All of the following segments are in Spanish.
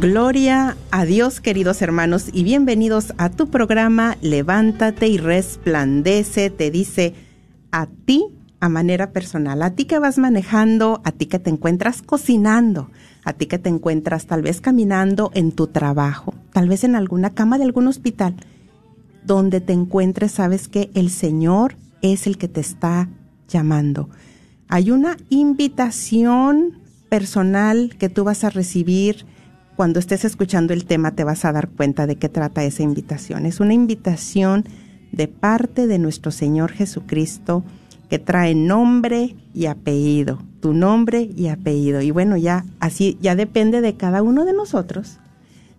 Gloria a Dios, queridos hermanos, y bienvenidos a tu programa Levántate y resplandece. Te dice a ti a manera personal, a ti que vas manejando, a ti que te encuentras cocinando, a ti que te encuentras tal vez caminando en tu trabajo, tal vez en alguna cama de algún hospital, donde te encuentres, sabes que el Señor es el que te está llamando. Hay una invitación personal que tú vas a recibir cuando estés escuchando el tema te vas a dar cuenta de qué trata esa invitación. Es una invitación de parte de nuestro Señor Jesucristo que trae nombre y apellido, tu nombre y apellido. Y bueno, ya así ya depende de cada uno de nosotros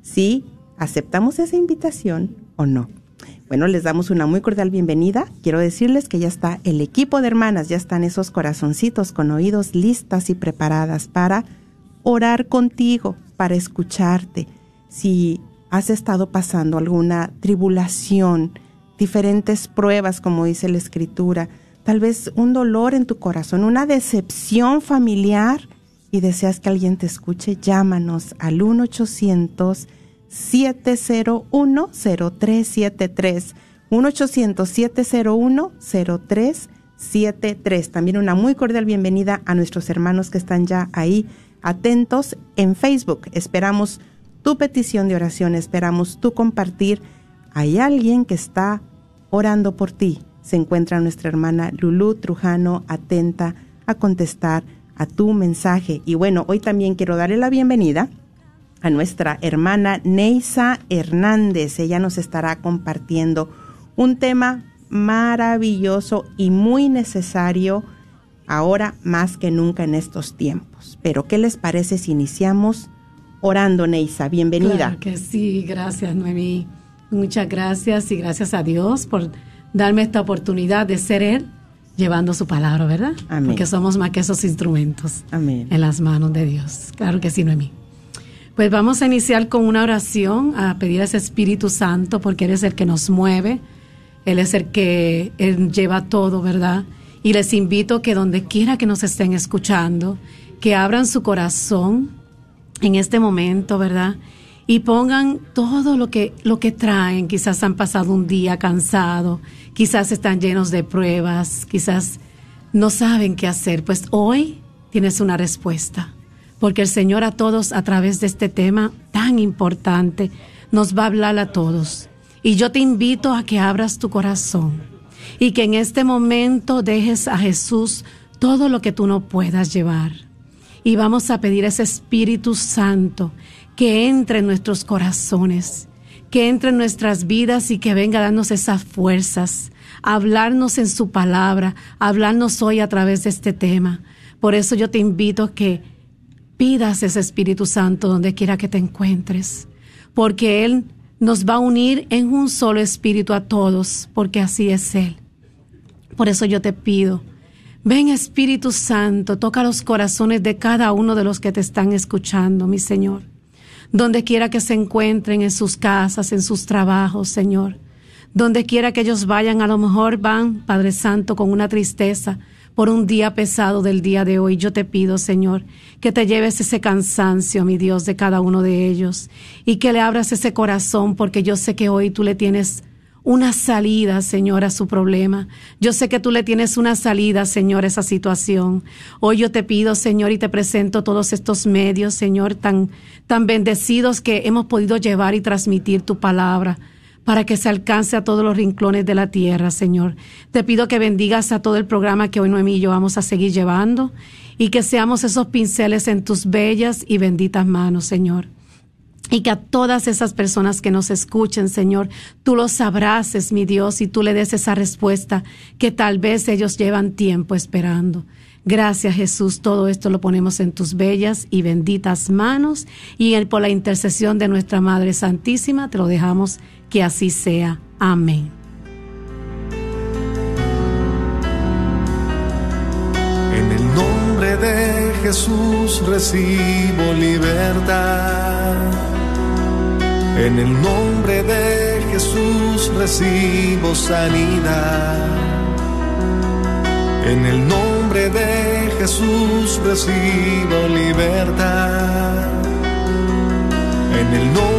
si aceptamos esa invitación o no. Bueno, les damos una muy cordial bienvenida. Quiero decirles que ya está el equipo de hermanas, ya están esos corazoncitos con oídos listas y preparadas para orar contigo, para escucharte. Si has estado pasando alguna tribulación, diferentes pruebas, como dice la escritura, tal vez un dolor en tu corazón, una decepción familiar y deseas que alguien te escuche, llámanos al 1-800-701-0373. 1-800-701-0373. También una muy cordial bienvenida a nuestros hermanos que están ya ahí atentos en Facebook. Esperamos tu petición de oración, esperamos tu compartir. Hay alguien que está orando por ti. Se encuentra nuestra hermana Lulú Trujano atenta a contestar a tu mensaje. Y bueno, hoy también quiero darle la bienvenida a nuestra hermana Neisa Hernández. Ella nos estará compartiendo un tema maravilloso y muy necesario ahora más que nunca en estos tiempos. Pero, ¿qué les parece si iniciamos orando, Neisa? Bienvenida. Claro que sí, gracias, Noemí. Muchas gracias y gracias a Dios por darme esta oportunidad de ser Él llevando su palabra, ¿verdad? Amén. Porque somos más que esos instrumentos Amén. en las manos de Dios. Claro que sí, Noemí. Pues vamos a iniciar con una oración, a pedir a ese Espíritu Santo, porque Él es el que nos mueve, Él es el que él lleva todo, ¿verdad? Y les invito que donde quiera que nos estén escuchando, que abran su corazón en este momento, ¿verdad? Y pongan todo lo que, lo que traen. Quizás han pasado un día cansado, quizás están llenos de pruebas, quizás no saben qué hacer. Pues hoy tienes una respuesta, porque el Señor a todos a través de este tema tan importante nos va a hablar a todos. Y yo te invito a que abras tu corazón y que en este momento dejes a Jesús todo lo que tú no puedas llevar. Y vamos a pedir a ese Espíritu Santo que entre en nuestros corazones, que entre en nuestras vidas y que venga a darnos esas fuerzas, a hablarnos en su palabra, a hablarnos hoy a través de este tema. Por eso yo te invito a que pidas ese Espíritu Santo donde quiera que te encuentres, porque Él nos va a unir en un solo espíritu a todos, porque así es Él. Por eso yo te pido, ven Espíritu Santo, toca los corazones de cada uno de los que te están escuchando, mi Señor. donde quiera que se encuentren en sus casas, en sus trabajos, Señor. Donde quiera que ellos vayan, a lo mejor van, Padre Santo, con una tristeza por un día pesado del día de hoy. Yo te pido, Señor, que te lleves ese cansancio, mi Dios, de cada uno de ellos y que le abras ese corazón, porque yo sé que hoy tú le tienes una salida, Señor, a su problema. Yo sé que tú le tienes una salida, Señor, a esa situación. Hoy yo te pido, Señor, y te presento todos estos medios, Señor, tan, tan bendecidos que hemos podido llevar y transmitir tu palabra para que se alcance a todos los rincones de la tierra, Señor. Te pido que bendigas a todo el programa que hoy Noemí y yo vamos a seguir llevando y que seamos esos pinceles en tus bellas y benditas manos, Señor y que a todas esas personas que nos escuchen, Señor, tú los abraces, mi Dios, y tú le des esa respuesta que tal vez ellos llevan tiempo esperando. Gracias Jesús, todo esto lo ponemos en tus bellas y benditas manos y por la intercesión de nuestra Madre Santísima te lo dejamos que así sea. Amén. En el nombre de Jesús recibo libertad en el nombre de Jesús recibo sanidad. En el nombre de Jesús recibo libertad. En el nombre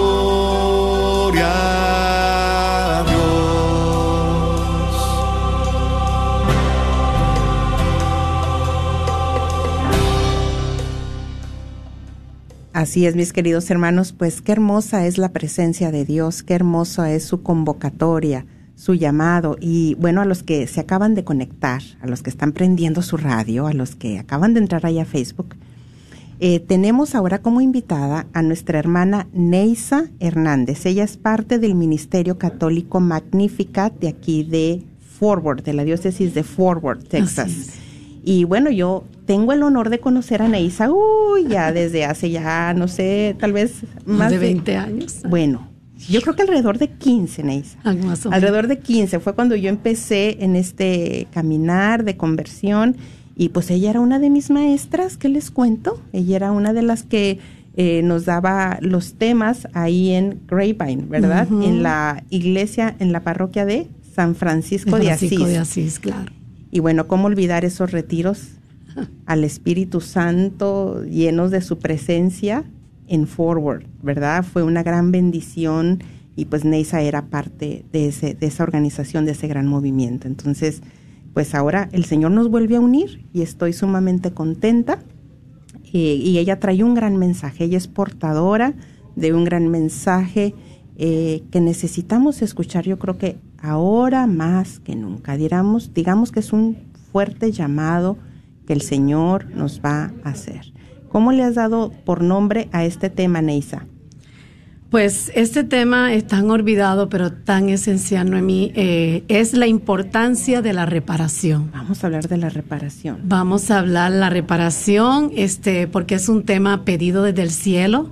Así es, mis queridos hermanos, pues qué hermosa es la presencia de Dios, qué hermosa es su convocatoria, su llamado. Y bueno, a los que se acaban de conectar, a los que están prendiendo su radio, a los que acaban de entrar ahí a Facebook, eh, tenemos ahora como invitada a nuestra hermana Neisa Hernández. Ella es parte del Ministerio Católico Magnificat de aquí de Forward, de la diócesis de Forward, Texas. Y bueno, yo tengo el honor de conocer a Neisa, uy, ya desde hace ya, no sé, tal vez más, de 20 años. Bueno, yo creo que alrededor de 15, Neisa. alrededor de 15 fue cuando yo empecé en este caminar de conversión y pues ella era una de mis maestras, ¿qué les cuento? Ella era una de las que eh, nos daba los temas ahí en Grapevine, ¿verdad? En la iglesia, en la parroquia de San Francisco, de, Francisco de Asís. de Asís, claro. Y bueno, ¿cómo olvidar esos retiros al Espíritu Santo llenos de su presencia en Forward, ¿verdad? Fue una gran bendición y pues Neisa era parte de, ese, de esa organización, de ese gran movimiento. Entonces, pues ahora el Señor nos vuelve a unir y estoy sumamente contenta. Eh, y ella trae un gran mensaje, ella es portadora de un gran mensaje eh, que necesitamos escuchar, yo creo que ahora más que nunca. Digamos, digamos que es un fuerte llamado que el Señor nos va a hacer. ¿Cómo le has dado por nombre a este tema, Neisa? Pues este tema es tan olvidado, pero tan esencial, Noemí, eh, es la importancia de la reparación. Vamos a hablar de la reparación. Vamos a hablar de la reparación, este, porque es un tema pedido desde el cielo,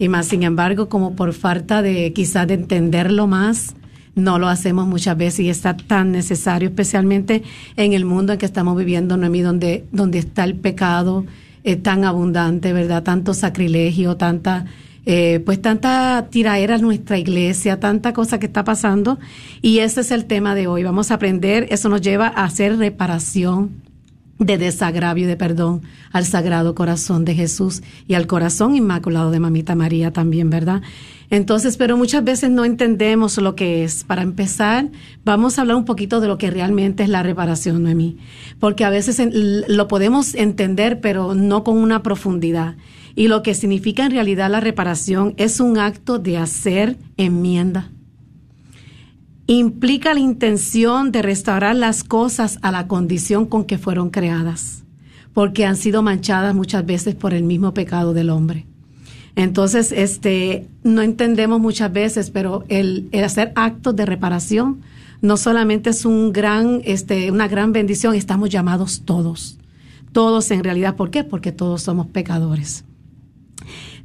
y más, sin embargo, como por falta de quizás de entenderlo más, no lo hacemos muchas veces y está tan necesario, especialmente en el mundo en que estamos viviendo, Noemí, donde, donde está el pecado eh, tan abundante, ¿verdad? Tanto sacrilegio, tanta, eh, pues tanta tiraera en nuestra iglesia, tanta cosa que está pasando. Y ese es el tema de hoy. Vamos a aprender, eso nos lleva a hacer reparación de desagravio y de perdón al Sagrado Corazón de Jesús y al corazón inmaculado de Mamita María también, ¿verdad? Entonces, pero muchas veces no entendemos lo que es. Para empezar, vamos a hablar un poquito de lo que realmente es la reparación, Noemí, porque a veces lo podemos entender, pero no con una profundidad. Y lo que significa en realidad la reparación es un acto de hacer enmienda. Implica la intención de restaurar las cosas a la condición con que fueron creadas, porque han sido manchadas muchas veces por el mismo pecado del hombre. Entonces, este, no entendemos muchas veces, pero el, hacer actos de reparación no solamente es un gran, este, una gran bendición, estamos llamados todos. Todos en realidad, ¿por qué? Porque todos somos pecadores.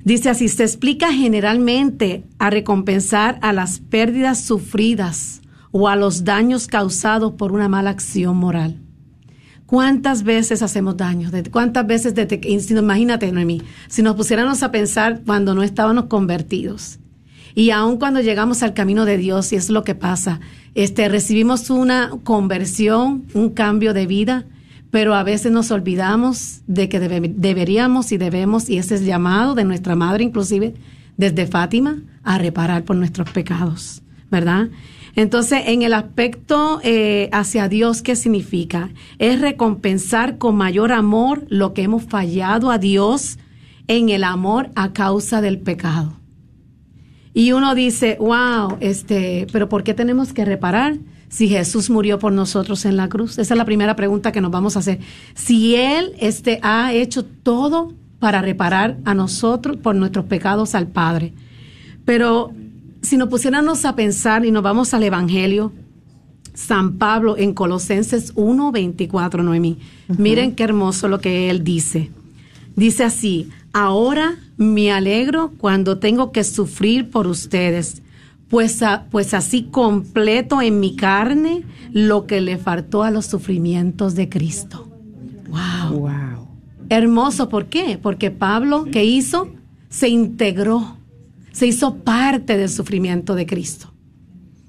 Dice así, se explica generalmente a recompensar a las pérdidas sufridas o a los daños causados por una mala acción moral. ¿Cuántas veces hacemos daño? ¿Cuántas veces, desde imagínate, Noemí, si nos pusiéramos a pensar cuando no estábamos convertidos y aun cuando llegamos al camino de Dios, y es lo que pasa, este, recibimos una conversión, un cambio de vida, pero a veces nos olvidamos de que deberíamos y debemos, y ese es llamado de nuestra madre, inclusive desde Fátima, a reparar por nuestros pecados, ¿verdad? Entonces, en el aspecto eh, hacia Dios, ¿qué significa? Es recompensar con mayor amor lo que hemos fallado a Dios en el amor a causa del pecado. Y uno dice, wow, este, pero ¿por qué tenemos que reparar si Jesús murió por nosotros en la cruz? Esa es la primera pregunta que nos vamos a hacer. Si Él este, ha hecho todo para reparar a nosotros por nuestros pecados al Padre. Pero si nos pusiéramos a pensar y nos vamos al Evangelio, San Pablo en Colosenses 1, 24, Noemí. Miren qué hermoso lo que él dice. Dice así, ahora me alegro cuando tengo que sufrir por ustedes, pues, pues así completo en mi carne lo que le faltó a los sufrimientos de Cristo. Wow. wow. Hermoso, ¿por qué? Porque Pablo, ¿qué hizo? Se integró se hizo parte del sufrimiento de Cristo.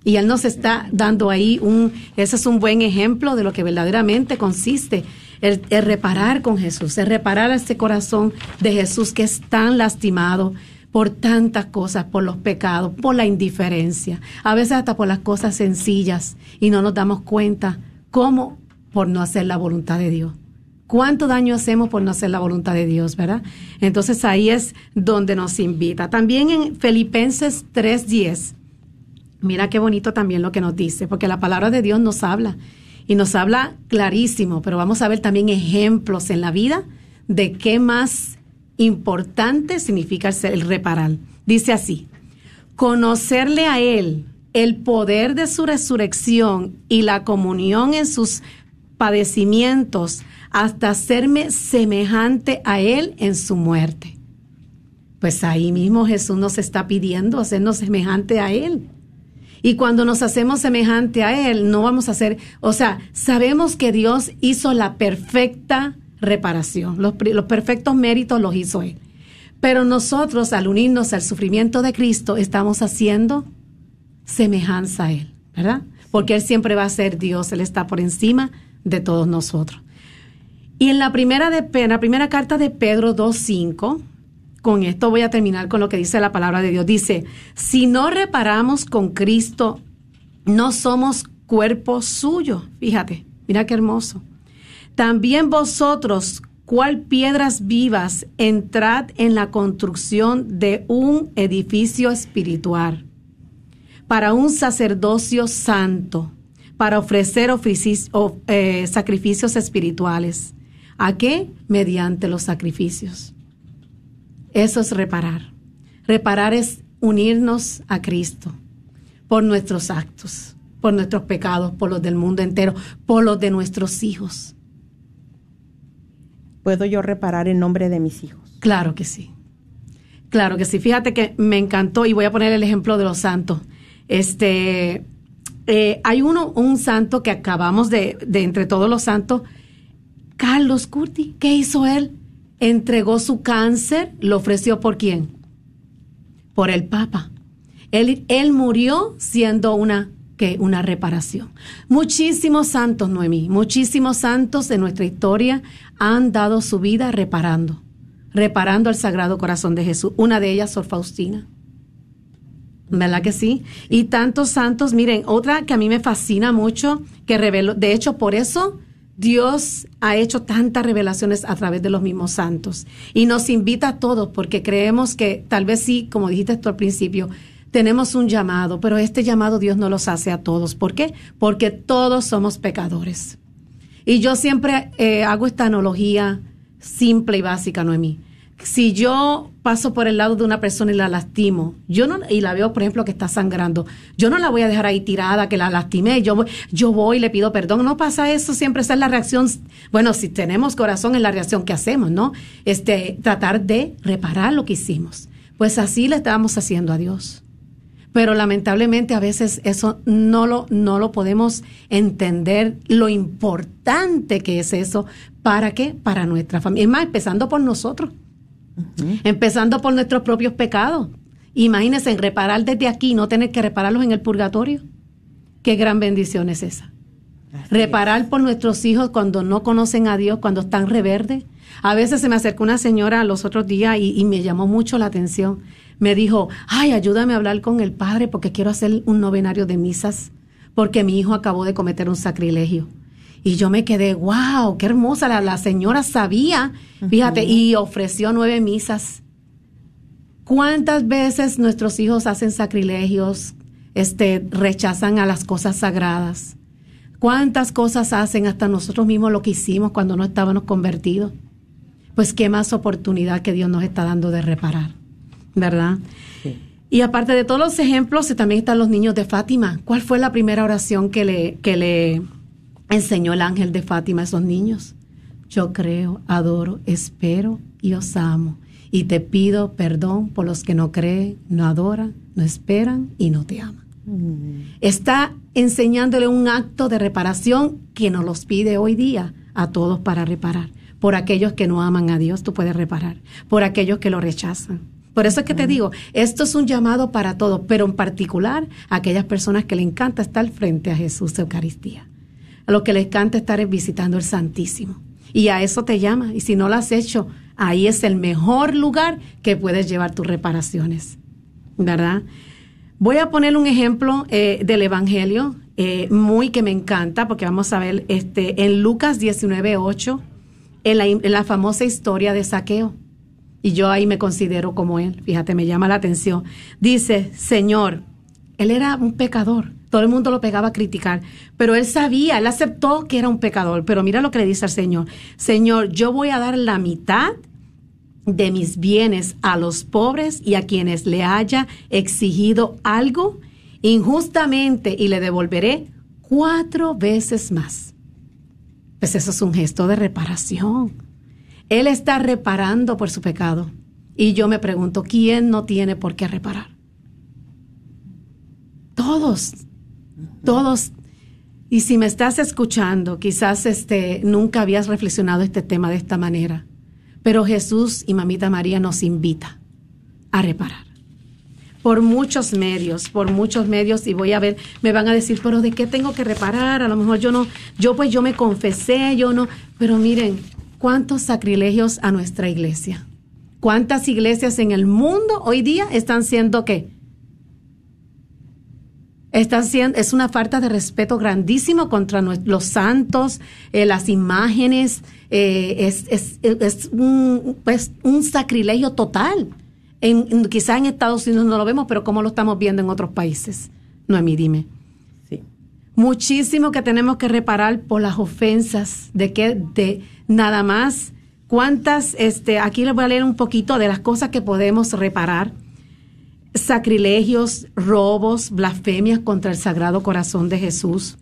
Y Él nos está dando ahí un, ese es un buen ejemplo de lo que verdaderamente consiste el, reparar con Jesús, el reparar ese corazón de Jesús que es tan lastimado por tantas cosas, por los pecados, por la indiferencia, a veces hasta por las cosas sencillas y no nos damos cuenta cómo por no hacer la voluntad de Dios cuánto daño hacemos por no hacer la voluntad de Dios, ¿verdad? Entonces ahí es donde nos invita. También en Filipenses 3:10, mira qué bonito también lo que nos dice, porque la palabra de Dios nos habla y nos habla clarísimo, pero vamos a ver también ejemplos en la vida de qué más importante significa el reparar. Dice así, conocerle a Él, el poder de su resurrección y la comunión en sus padecimientos, hasta hacerme semejante a Él en su muerte. Pues ahí mismo Jesús nos está pidiendo hacernos semejante a Él. Y cuando nos hacemos semejante a Él, no vamos a hacer, o sea, sabemos que Dios hizo la perfecta reparación, los, perfectos méritos los hizo Él. Pero nosotros, al unirnos al sufrimiento de Cristo, estamos haciendo semejanza a Él, ¿verdad? Porque Él siempre va a ser Dios, Él está por encima de todos nosotros. Y en la primera, de, en la primera carta de Pedro 2.5, con esto voy a terminar con lo que dice la palabra de Dios. Dice, si no reparamos con Cristo, no somos cuerpo suyo. Fíjate, mira qué hermoso. También vosotros, cual piedras vivas, entrad en la construcción de un edificio espiritual, para un sacerdocio santo, para ofrecer eh, sacrificios espirituales ¿A qué? Mediante los sacrificios. Eso es reparar. Reparar es unirnos a Cristo por nuestros actos, por nuestros pecados, por los del mundo entero, por los de nuestros hijos. ¿Puedo yo reparar en nombre de mis hijos? Claro que sí. Claro que sí. Fíjate que me encantó y voy a poner el ejemplo de los santos. Este, eh, hay uno, un santo que acabamos de, de entre todos los santos, Carlos Curti, ¿qué hizo él? Entregó su cáncer, lo ofreció por quién? Por el Papa. Él, él murió siendo una que una reparación. Muchísimos santos, Noemí, muchísimos santos de nuestra historia han dado su vida reparando, reparando el Sagrado Corazón de Jesús. Una de ellas, Sor Faustina. ¿Verdad que sí? Y tantos santos, miren, otra que a mí me fascina mucho, que reveló, de hecho, por eso Dios ha hecho tantas revelaciones a través de los mismos santos y nos invita a todos porque creemos que tal vez sí, como dijiste tú al principio, tenemos un llamado, pero este llamado Dios no los hace a todos. ¿Por qué? Porque todos somos pecadores. Y yo siempre eh, hago esta analogía simple y básica, Noemí. si yo paso por el lado de una persona y la lastimo, yo no, y la veo, por ejemplo, que está sangrando, yo no la voy a dejar ahí tirada, que la lastimé, yo, yo voy y le pido perdón. No pasa eso, siempre esa es la reacción. Bueno, si tenemos corazón es la reacción que hacemos, ¿no? Este, tratar de reparar lo que hicimos. Pues así le estamos haciendo a Dios. Pero lamentablemente a veces eso no lo, no lo podemos entender, lo importante que es eso. ¿Para qué? Para nuestra familia. Es más, empezando por nosotros Empezando por nuestros propios pecados. Imagínense en reparar desde aquí, no tener que repararlos en el purgatorio. Qué gran bendición es esa. reparar por nuestros hijos cuando no conocen a Dios, cuando están reverdes. A veces se me acercó una señora los otros días y, y, me llamó mucho la atención. Me dijo, ay, ayúdame a hablar con el padre porque quiero hacer un novenario de misas, porque mi hijo acabó de cometer un sacrilegio. Y yo me quedé, wow, qué hermosa, la, la señora sabía, fíjate, y ofreció nueve misas. ¿Cuántas veces nuestros hijos hacen sacrilegios, este, rechazan a las cosas sagradas? ¿Cuántas cosas hacen hasta nosotros mismos lo que hicimos cuando no estábamos convertidos? Pues qué más oportunidad que Dios nos está dando de reparar, ¿verdad? Y aparte de todos los ejemplos, también están los niños de Fátima. ¿Cuál fue la primera oración que le, que le enseñó el ángel de Fátima a esos niños. Yo creo, adoro, espero y os amo. Y te pido perdón por los que no creen, no adoran, no esperan y no te aman. Mm. Está enseñándole un acto de reparación que nos los pide hoy día a todos para reparar. Por aquellos que no aman a Dios, tú puedes reparar. Por aquellos que lo rechazan. Por eso es que te digo, esto es un llamado para todos, pero en particular a aquellas personas que le encanta estar frente a Jesús Eucaristía a lo que les canta estar visitando el Santísimo. Y a eso te llama. Y si no lo has hecho, ahí es el mejor lugar que puedes llevar tus reparaciones. ¿Verdad? Voy a poner un ejemplo eh, del Evangelio, eh, muy que me encanta, porque vamos a ver este, en Lucas 19, 8, en en la famosa historia de saqueo. Y yo ahí me considero como él. Fíjate, me llama la atención. Dice, Señor, él era un pecador todo el mundo lo pegaba a criticar, pero él sabía, él aceptó que era un pecador. Pero mira lo que le dice al Señor, Señor, yo voy a dar la mitad de mis bienes a los pobres y a quienes le haya exigido algo injustamente y le devolveré cuatro veces más. Pues eso es un gesto de reparación. Él está reparando por su pecado. Y yo me pregunto, ¿quién no tiene por qué reparar? Todos todos. Y si me estás escuchando, quizás este, nunca habías reflexionado este tema de esta manera, pero Jesús y Mamita María nos invita a reparar. Por muchos medios, por muchos medios, y voy a ver, me van a decir, pero ¿de qué tengo que reparar? A lo mejor yo no, yo pues yo me confesé, yo no, pero miren, ¿cuántos sacrilegios a nuestra iglesia? ¿Cuántas iglesias en el mundo hoy día están siendo qué? es una falta de respeto grandísimo contra los santos, eh, las imágenes, eh, es, un, sacrilegio total. En, quizá en Estados Unidos no lo vemos, pero ¿cómo lo estamos viendo en otros países? Noemí, dime. Muchísimo que tenemos que reparar por las ofensas, de que de nada más. ¿Cuántas? Este, aquí les voy a leer un poquito de las cosas que podemos reparar sacrilegios, robos, blasfemias contra el Sagrado Corazón de Jesús.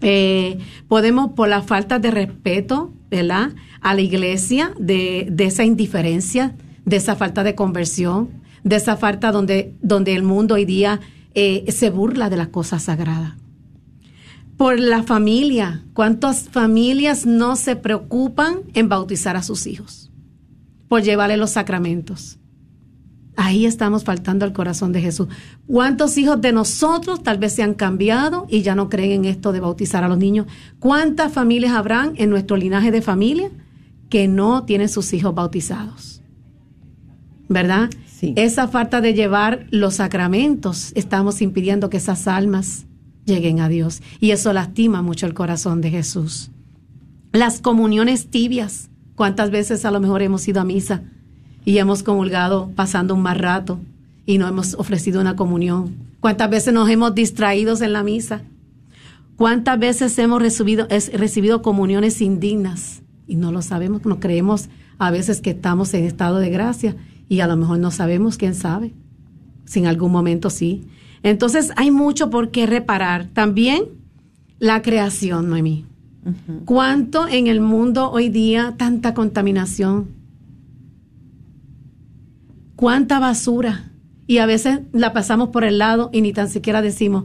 Eh, podemos, por la falta de respeto, ¿verdad? A la iglesia, de, esa indiferencia, de esa falta de conversión, de esa falta donde, donde el mundo hoy día eh, se burla de las cosas sagradas. Por la familia, ¿cuántas familias no se preocupan en bautizar a sus hijos? Por llevarle los sacramentos Ahí estamos faltando al corazón de Jesús. ¿Cuántos hijos de nosotros tal vez se han cambiado y ya no creen en esto de bautizar a los niños? ¿Cuántas familias habrán en nuestro linaje de familia que no tienen sus hijos bautizados? ¿Verdad? Esa falta de llevar los sacramentos, estamos impidiendo que esas almas lleguen a Dios. Y eso lastima mucho el corazón de Jesús. Las comuniones tibias. ¿Cuántas veces a lo mejor hemos ido a misa? y hemos comulgado pasando un mal rato y no hemos ofrecido una comunión. ¿Cuántas veces nos hemos distraído en la misa? ¿Cuántas veces hemos recibido, recibido comuniones indignas? Y no lo sabemos, no creemos a veces que estamos en estado de gracia y a lo mejor no sabemos, quién sabe. Si en algún momento sí. Entonces hay mucho por qué reparar. También la creación, Noemí. ¿Cuánto en el mundo hoy día tanta contaminación? ¿Cuánta basura? Y a veces la pasamos por el lado y ni tan siquiera decimos,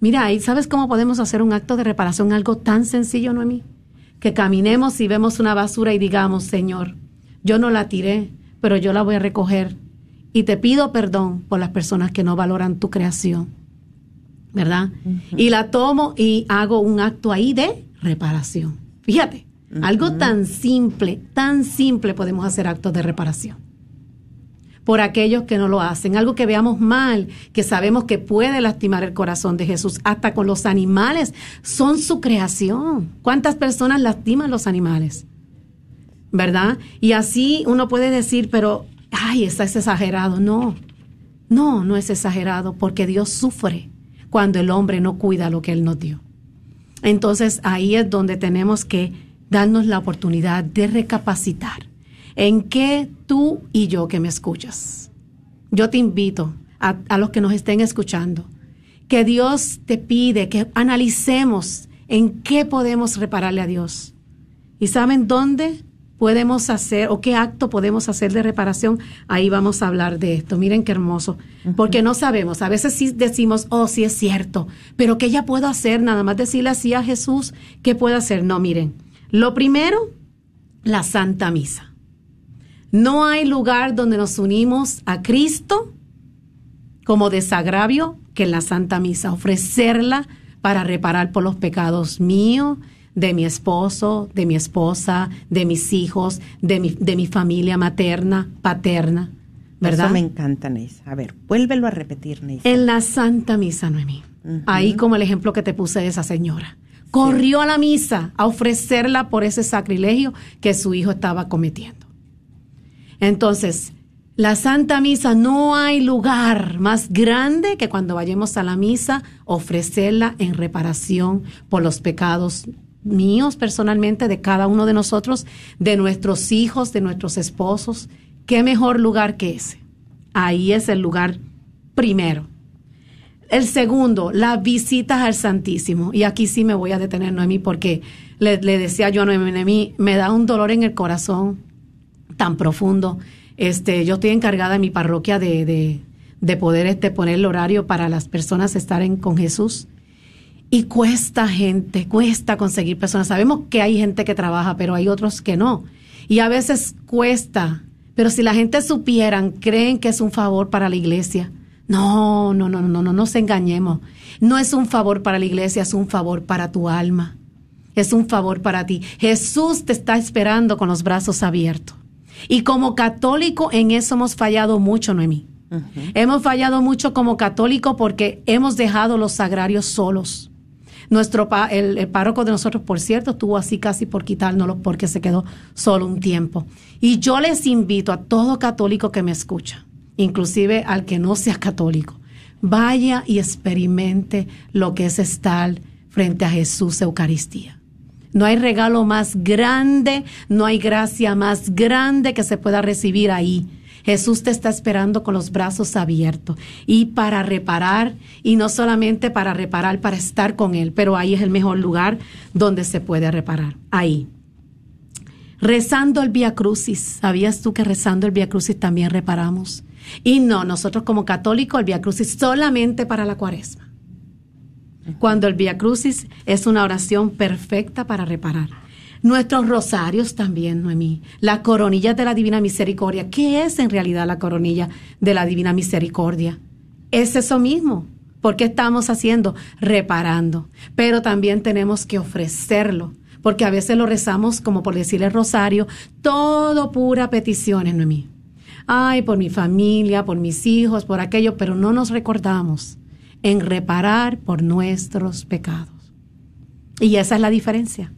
mira, ¿y sabes cómo podemos hacer un acto de reparación? Algo tan sencillo, Noemí. Que caminemos y vemos una basura y digamos, Señor, yo no la tiré, pero yo la voy a recoger. Y te pido perdón por las personas que no valoran tu creación. ¿Verdad? Y la tomo y hago un acto ahí de reparación. Fíjate, algo tan simple, tan simple podemos hacer actos de reparación. Por aquellos que no lo hacen, algo que veamos mal, que sabemos que puede lastimar el corazón de Jesús, hasta con los animales, son su creación. ¿Cuántas personas lastiman los animales? ¿Verdad? Y así uno puede decir, pero, ay, está es exagerado. No, no, no es exagerado, porque Dios sufre cuando el hombre no cuida lo que Él nos dio. Entonces ahí es donde tenemos que darnos la oportunidad de recapacitar en qué tú y yo que me escuchas. Yo te invito a, a los que nos estén escuchando, que Dios te pide que analicemos en qué podemos repararle a Dios. ¿Y saben dónde? Podemos hacer o qué acto podemos hacer de reparación, ahí vamos a hablar de esto. Miren qué hermoso, porque no sabemos, a veces sí decimos, oh, sí es cierto, pero ¿qué ya puedo hacer? Nada más decirle así a Jesús, ¿qué puedo hacer? No, miren, lo primero, la Santa Misa. No hay lugar donde nos unimos a Cristo como desagravio que en la Santa Misa, ofrecerla para reparar por los pecados míos, de mi esposo, de mi esposa, de mis hijos, de mi, de mi familia materna, paterna. ¿Verdad? Eso me encanta, Neisa. A ver, vuélvelo a repetir, Neisa. En la Santa Misa, Noemí. Ahí como el ejemplo que te puse de esa señora. Corrió a la misa a ofrecerla por ese sacrilegio que su hijo estaba cometiendo. Entonces, la Santa Misa no hay lugar más grande que cuando vayamos a la misa ofrecerla en reparación por los pecados míos personalmente, de cada uno de nosotros, de nuestros hijos, de nuestros esposos. ¿Qué mejor lugar que ese? Ahí es el lugar primero. El segundo, las visitas al Santísimo. Y aquí sí me voy a detener, Noemí, porque le, decía yo a Noemí, me da un dolor en el corazón tan profundo. Este, yo estoy encargada en mi parroquia de, de, poder este, poner el horario para las personas estar con Jesús. Y cuesta gente, cuesta conseguir personas. Sabemos que hay gente que trabaja, pero hay otros que no. Y a veces cuesta. Pero si la gente supieran, creen que es un favor para la iglesia. No, no, no, no, no, no nos engañemos. No es un favor para la iglesia, es un favor para tu alma. Es un favor para ti. Jesús te está esperando con los brazos abiertos. Y como católico en eso hemos fallado mucho, Noemí. Hemos fallado mucho como católico porque hemos dejado los sagrarios solos. Nuestro el, párroco de nosotros, por cierto, estuvo así casi por quitárnoslo porque se quedó solo un tiempo. Y yo les invito a todo católico que me escucha, inclusive al que no sea católico, vaya y experimente lo que es estar frente a Jesús Eucaristía. No hay regalo más grande, no hay gracia más grande que se pueda recibir ahí Jesús te está esperando con los brazos abiertos y para reparar, y no solamente para reparar, para estar con Él, pero ahí es el mejor lugar donde se puede reparar, ahí. Rezando el Via Crucis, ¿sabías tú que rezando el Via Crucis también reparamos? Y no, nosotros como católicos el Via Crucis solamente para la cuaresma. Cuando el Via Crucis es una oración perfecta para reparar. Nuestros rosarios también, Noemí. La coronilla de la Divina Misericordia. ¿Qué es en realidad la coronilla de la Divina Misericordia? Es eso mismo. ¿Por qué estamos haciendo? Reparando. Pero también tenemos que ofrecerlo. Porque a veces lo rezamos, como por decirle rosario, todo pura peticiones, Noemí. Ay, por mi familia, por mis hijos, por aquello, pero no nos recordamos en reparar por nuestros pecados. Y esa es la diferencia.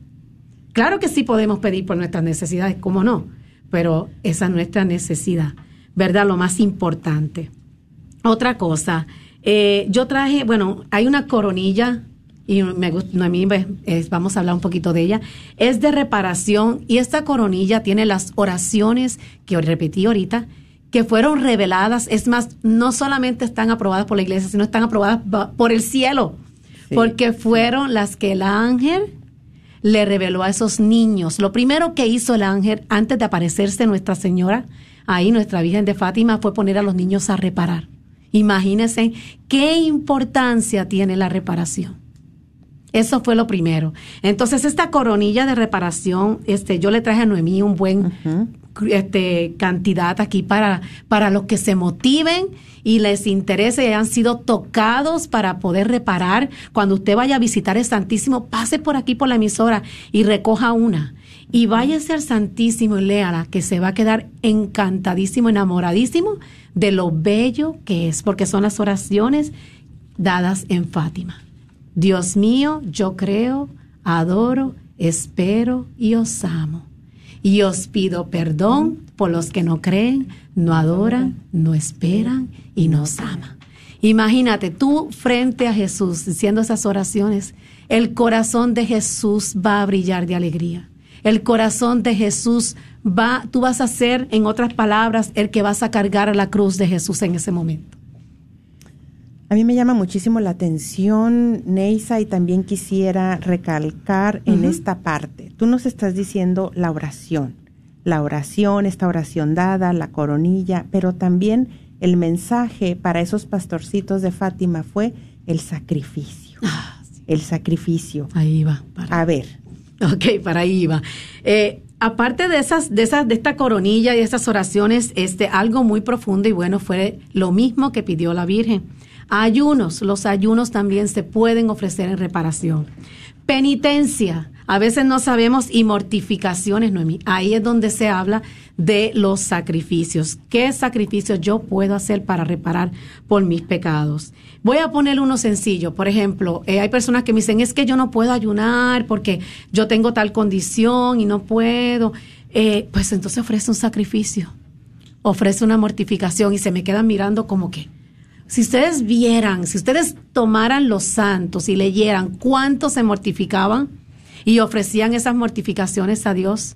Claro que sí podemos pedir por nuestras necesidades, ¿cómo no? Pero esa es nuestra necesidad, ¿verdad? Lo más importante. Otra cosa, eh, yo traje, bueno, hay una coronilla y me Noemí, vamos a hablar un poquito de ella, es de reparación y esta coronilla tiene las oraciones que repetí ahorita, que fueron reveladas, es más, no solamente están aprobadas por la iglesia, sino están aprobadas por el cielo, porque fueron las que el ángel le reveló a esos niños. Lo primero que hizo el ángel antes de aparecerse Nuestra Señora, ahí nuestra Virgen de Fátima, fue poner a los niños a reparar. Imagínense qué importancia tiene la reparación. Eso fue lo primero. Entonces, esta coronilla de reparación, este, yo le traje a Noemí un buen este, cantidad aquí para, para los que se motiven y les interese y hayan sido tocados para poder reparar. Cuando usted vaya a visitar el Santísimo, pase por aquí por la emisora y recoja una. Y váyase al Santísimo y léala, que se va a quedar encantadísimo, enamoradísimo de lo bello que es, porque son las oraciones dadas en Fátima. Dios mío, yo creo, adoro, espero y os amo. Y os pido perdón por los que no creen, no adoran, no esperan y nos aman. Imagínate tú frente a Jesús diciendo esas oraciones, el corazón de Jesús va a brillar de alegría. El corazón de Jesús va, tú vas a ser, en otras palabras, el que vas a cargar la cruz de Jesús en ese momento. A mí me llama muchísimo la atención, Neisa, y también quisiera recalcar en esta parte. Tú nos estás diciendo la oración, la oración, esta oración dada, la coronilla, pero también el mensaje para esos pastorcitos de Fátima fue el sacrificio. Ah, el sacrificio. Ahí va. A ver. Ok, para ahí va. Eh, aparte de esas, de esas, de esta coronilla y estas oraciones, este, algo muy profundo y bueno fue lo mismo que pidió la Virgen Ayunos, los ayunos también se pueden ofrecer en reparación. Penitencia, a veces no sabemos, y mortificaciones, Noemí. Ahí es donde se habla de los sacrificios. ¿Qué sacrificios yo puedo hacer para reparar por mis pecados? Voy a poner uno sencillo. Por ejemplo, eh, hay personas que me dicen, es que yo no puedo ayunar porque yo tengo tal condición y no puedo. Eh, pues entonces ofrece un sacrificio, ofrece una mortificación y se me quedan mirando como que, si ustedes vieran, si ustedes tomaran los santos y leyeran cuánto se mortificaban y ofrecían esas mortificaciones a Dios,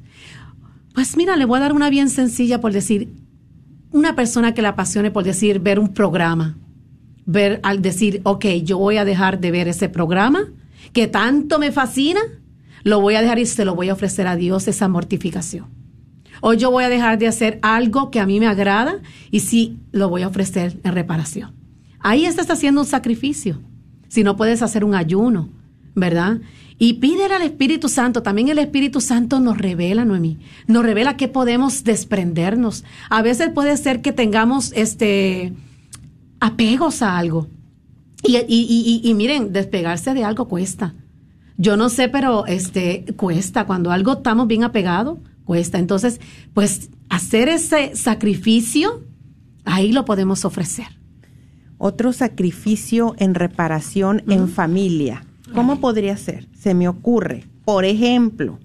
pues mira, le voy a dar una bien sencilla por decir, una persona que le apasione por decir, ver un programa, ver al decir, ok, yo voy a dejar de ver ese programa que tanto me fascina, lo voy a dejar y se lo voy a ofrecer a Dios esa mortificación. O yo voy a dejar de hacer algo que a mí me agrada y sí lo voy a ofrecer en reparación. Ahí estás haciendo un sacrificio. Si no puedes hacer un ayuno, ¿verdad? Y pídele al Espíritu Santo. También el Espíritu Santo nos revela, Noemí. Nos revela que podemos desprendernos. A veces puede ser que tengamos este apegos a algo. Y, y, miren, despegarse de algo cuesta. Yo no sé, pero este cuesta. Cuando algo estamos bien apegados, cuesta. Entonces, pues hacer ese sacrificio, ahí lo podemos ofrecer otro sacrificio en reparación en familia. ¿Cómo podría ser? Se me ocurre, por ejemplo,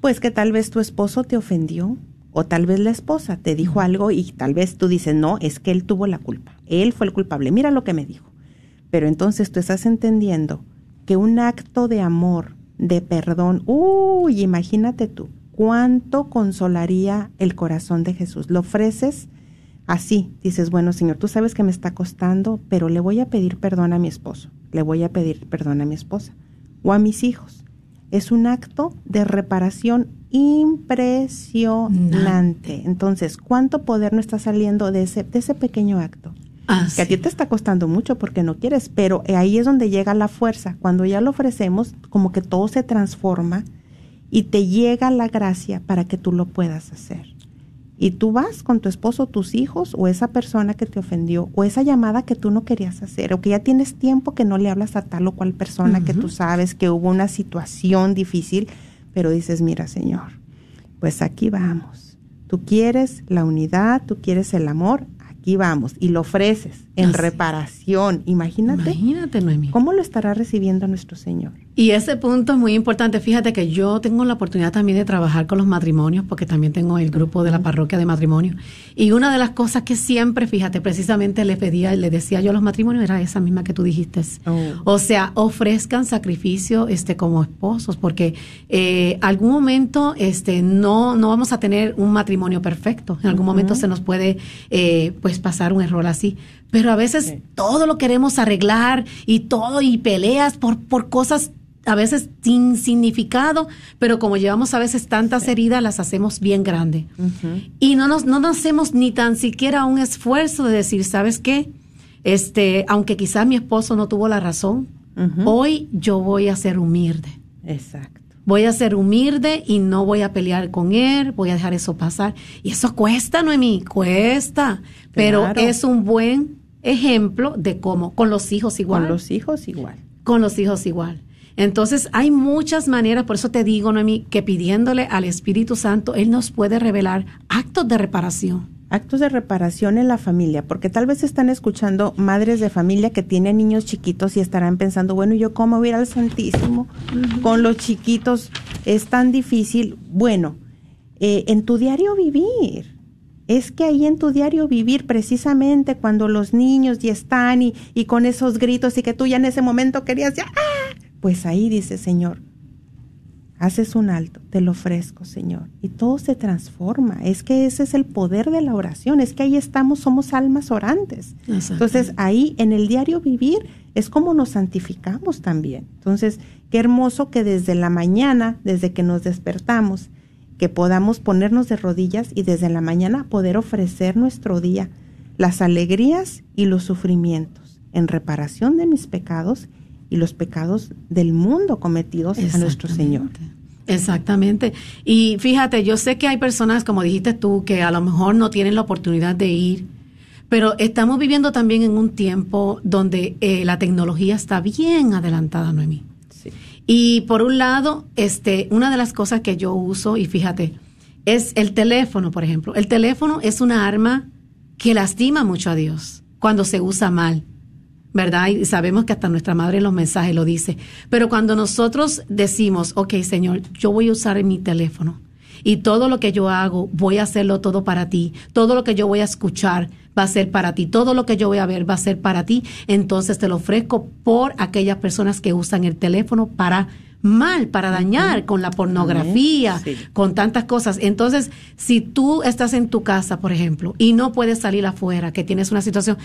pues que tal vez tu esposo te ofendió o tal vez la esposa te dijo algo y tal vez tú dices, no, es que él tuvo la culpa, él fue el culpable, mira lo que me dijo. Pero entonces tú estás entendiendo que un acto de amor, de perdón, uy, imagínate tú, cuánto consolaría el corazón de Jesús. Lo ofreces Así dices, bueno, Señor, tú sabes que me está costando, pero le voy a pedir perdón a mi esposo, le voy a pedir perdón a mi esposa o a mis hijos. Es un acto de reparación impresionante. Entonces, ¿cuánto poder no está saliendo de ese, de ese pequeño acto? que a ti te está costando mucho porque no quieres, pero ahí es donde llega la fuerza. Cuando ya lo ofrecemos, como que todo se transforma y te llega la gracia para que tú lo puedas hacer y tú vas con tu esposo, tus hijos o esa persona que te ofendió o esa llamada que tú no querías hacer o que ya tienes tiempo que no le hablas a tal o cual persona que tú sabes que hubo una situación difícil, pero dices, mira Señor, pues aquí vamos. Tú quieres la unidad, tú quieres el amor, aquí vamos y lo ofreces en reparación. Imagínate. Imagínate, ¿Cómo lo estará recibiendo nuestro Señor? Y ese punto es muy importante. Fíjate que yo tengo la oportunidad también de trabajar con los matrimonios, porque también tengo el grupo de la parroquia de matrimonio. Y una de las cosas que siempre, fíjate, precisamente le pedía, le decía yo a los matrimonios, era esa misma que tú dijiste. Oh. O sea, ofrezcan sacrificio este, como esposos, porque eh, algún momento este, no, no vamos a tener un matrimonio perfecto. En algún momento se nos puede eh, pues pasar un error así. Pero a veces todo lo queremos arreglar y todo y peleas por, por cosas a veces sin significado, pero como llevamos a veces tantas heridas, las hacemos bien grandes. Y no nos, no nos hacemos ni tan siquiera un esfuerzo de decir, ¿sabes qué? Este, aunque quizás mi esposo no tuvo la razón, hoy yo voy a ser humilde. Exacto. Voy a ser humilde y no voy a pelear con él, voy a dejar eso pasar. Y eso cuesta, Noemí, cuesta. Pero es un buen ejemplo de cómo, con los hijos igual. Con los hijos igual. Con los hijos igual. Entonces, hay muchas maneras, por eso te digo, Noemí, que pidiéndole al Espíritu Santo, Él nos puede revelar actos de reparación. Actos de reparación en la familia, porque tal vez están escuchando madres de familia que tienen niños chiquitos y estarán pensando, bueno, ¿yo cómo voy al Santísimo con los chiquitos? Es tan difícil. Bueno, eh, en tu diario vivir, es que ahí en tu diario vivir, precisamente cuando los niños ya están y, y, con esos gritos y que tú ya en ese momento querías ya, ¡ah! Pues ahí dice, Señor, haces un alto, te lo ofrezco, Señor, y todo se transforma. Es que ese es el poder de la oración, es que ahí estamos, somos almas orantes. Entonces, ahí en el diario vivir es como nos santificamos también. Entonces, qué hermoso que desde la mañana, desde que nos despertamos, que podamos ponernos de rodillas y desde la mañana poder ofrecer nuestro día, las alegrías y los sufrimientos en reparación de mis pecados y los pecados del mundo cometidos a nuestro Señor. Exactamente. Y fíjate, yo sé que hay personas, como dijiste tú, que a lo mejor no tienen la oportunidad de ir, pero estamos viviendo también en un tiempo donde eh, la tecnología está bien adelantada, Noemí. Sí. Y por un lado, este, una de las cosas que yo uso, y fíjate, es el teléfono, por ejemplo. El teléfono es una arma que lastima mucho a Dios cuando se usa mal. ¿Verdad? Y sabemos que hasta nuestra madre en los mensajes lo dice. Pero cuando nosotros decimos, ok, Señor, yo voy a usar mi teléfono y todo lo que yo hago, voy a hacerlo todo para ti, todo lo que yo voy a escuchar va a ser para ti, todo lo que yo voy a ver va a ser para ti, entonces te lo ofrezco por aquellas personas que usan el teléfono para mal, para dañar con la pornografía, con tantas cosas. Entonces, si tú estás en tu casa, por ejemplo, y no puedes salir afuera, que tienes una situación,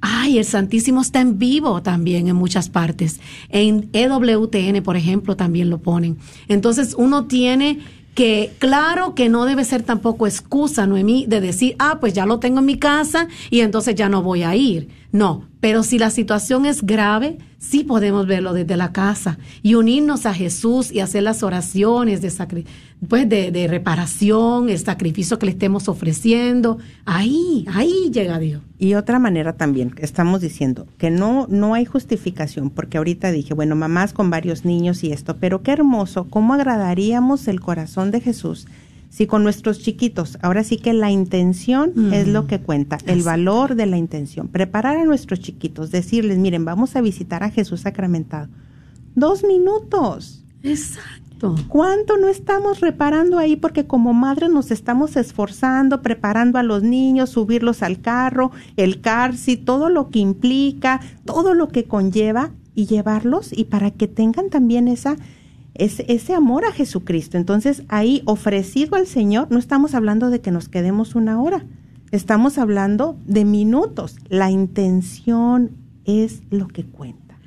Ay, el Santísimo está en vivo también en muchas partes. En EWTN, por ejemplo, también lo ponen. Entonces uno tiene que claro que no debe ser tampoco excusa, Noemí, de decir, ah, pues ya lo tengo en mi casa y entonces ya no voy a ir. No, pero si la situación es grave, sí podemos verlo desde la casa y unirnos a Jesús y hacer las oraciones de, pues de, de reparación, el sacrificio que le estemos ofreciendo. Ahí, ahí llega Dios. Y otra manera también, estamos diciendo que no, no hay justificación, porque ahorita dije, bueno, mamás con varios niños y esto, pero qué hermoso, cómo agradaríamos el corazón de Jesús si con nuestros chiquitos, ahora sí que la intención es lo que cuenta, el valor de la intención. Preparar a nuestros chiquitos, decirles, miren, vamos a visitar a Jesús sacramentado. Dos minutos. Exacto. ¿Cuánto no estamos reparando ahí? Porque como madres nos estamos esforzando, preparando a los niños, subirlos al carro, el carci, todo lo que implica, todo lo que conlleva y llevarlos y para que tengan también esa es ese amor a Jesucristo. Entonces ahí ofrecido al Señor, no estamos hablando de que nos quedemos una hora, estamos hablando de minutos. La intención es lo que cuenta.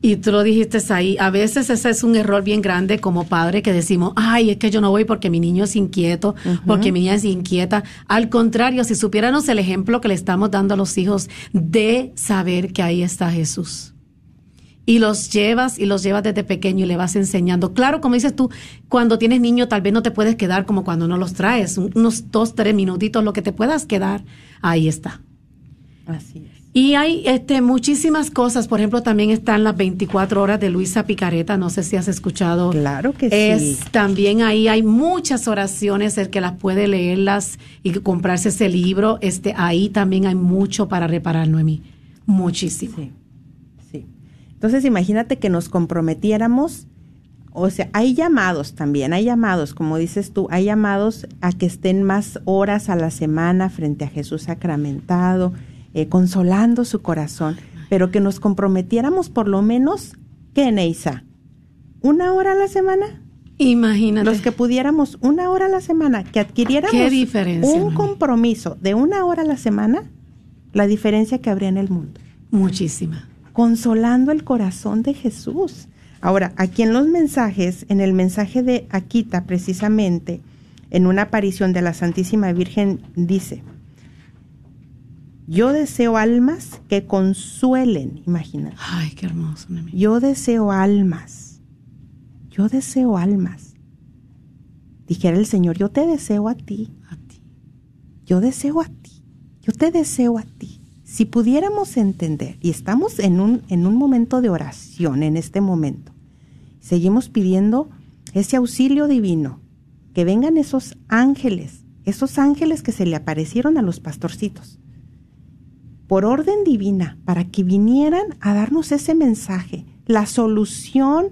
Y tú lo dijiste ahí, a veces ese es un error bien grande como padre que decimos, ay, es que yo no voy porque mi niño es inquieto, porque mi niña es inquieta. Al contrario, si supiéramos el ejemplo que le estamos dando a los hijos de saber que ahí está Jesús y los llevas y los llevas desde pequeño y le vas enseñando. Claro, como dices tú, cuando tienes niño tal vez no te puedes quedar como cuando no los traes, unos dos, tres minutitos, lo que te puedas quedar, ahí está. Así es. Y hay este, muchísimas cosas, por ejemplo, también están las 24 horas de Luisa Picareta, no sé si has escuchado. Claro que es, También ahí hay muchas oraciones, el que las puede leerlas y comprarse ese libro, este, ahí también hay mucho para reparar, Noemí, muchísimo. Sí. Entonces imagínate que nos comprometiéramos o sea, hay llamados también, hay llamados, como dices tú, hay llamados a que estén más horas a la semana frente a Jesús sacramentado, eh, consolando su corazón, pero que nos comprometiéramos por lo menos, ¿qué, Neisa? ¿Una hora a la semana? Imagínate. Los que pudiéramos una hora a la semana, que adquiriéramos un compromiso de una hora a la semana, la diferencia que habría en el mundo. Muchísima. Consolando el corazón de Jesús. Ahora, aquí en los mensajes, en el mensaje de Aquita precisamente, en una aparición de la Santísima Virgen, dice, yo deseo almas que consuelen, imagínate. Ay, qué hermoso. Yo deseo almas yo deseo almas. Dijera el Señor, yo te deseo a ti. A ti. Yo deseo a ti. Yo te deseo a ti. Si pudiéramos entender, y estamos en un, en un momento de oración en este momento, seguimos pidiendo ese auxilio divino, que vengan esos ángeles, esos ángeles que se le aparecieron a los pastorcitos, por orden divina, para que vinieran a darnos ese mensaje, la solución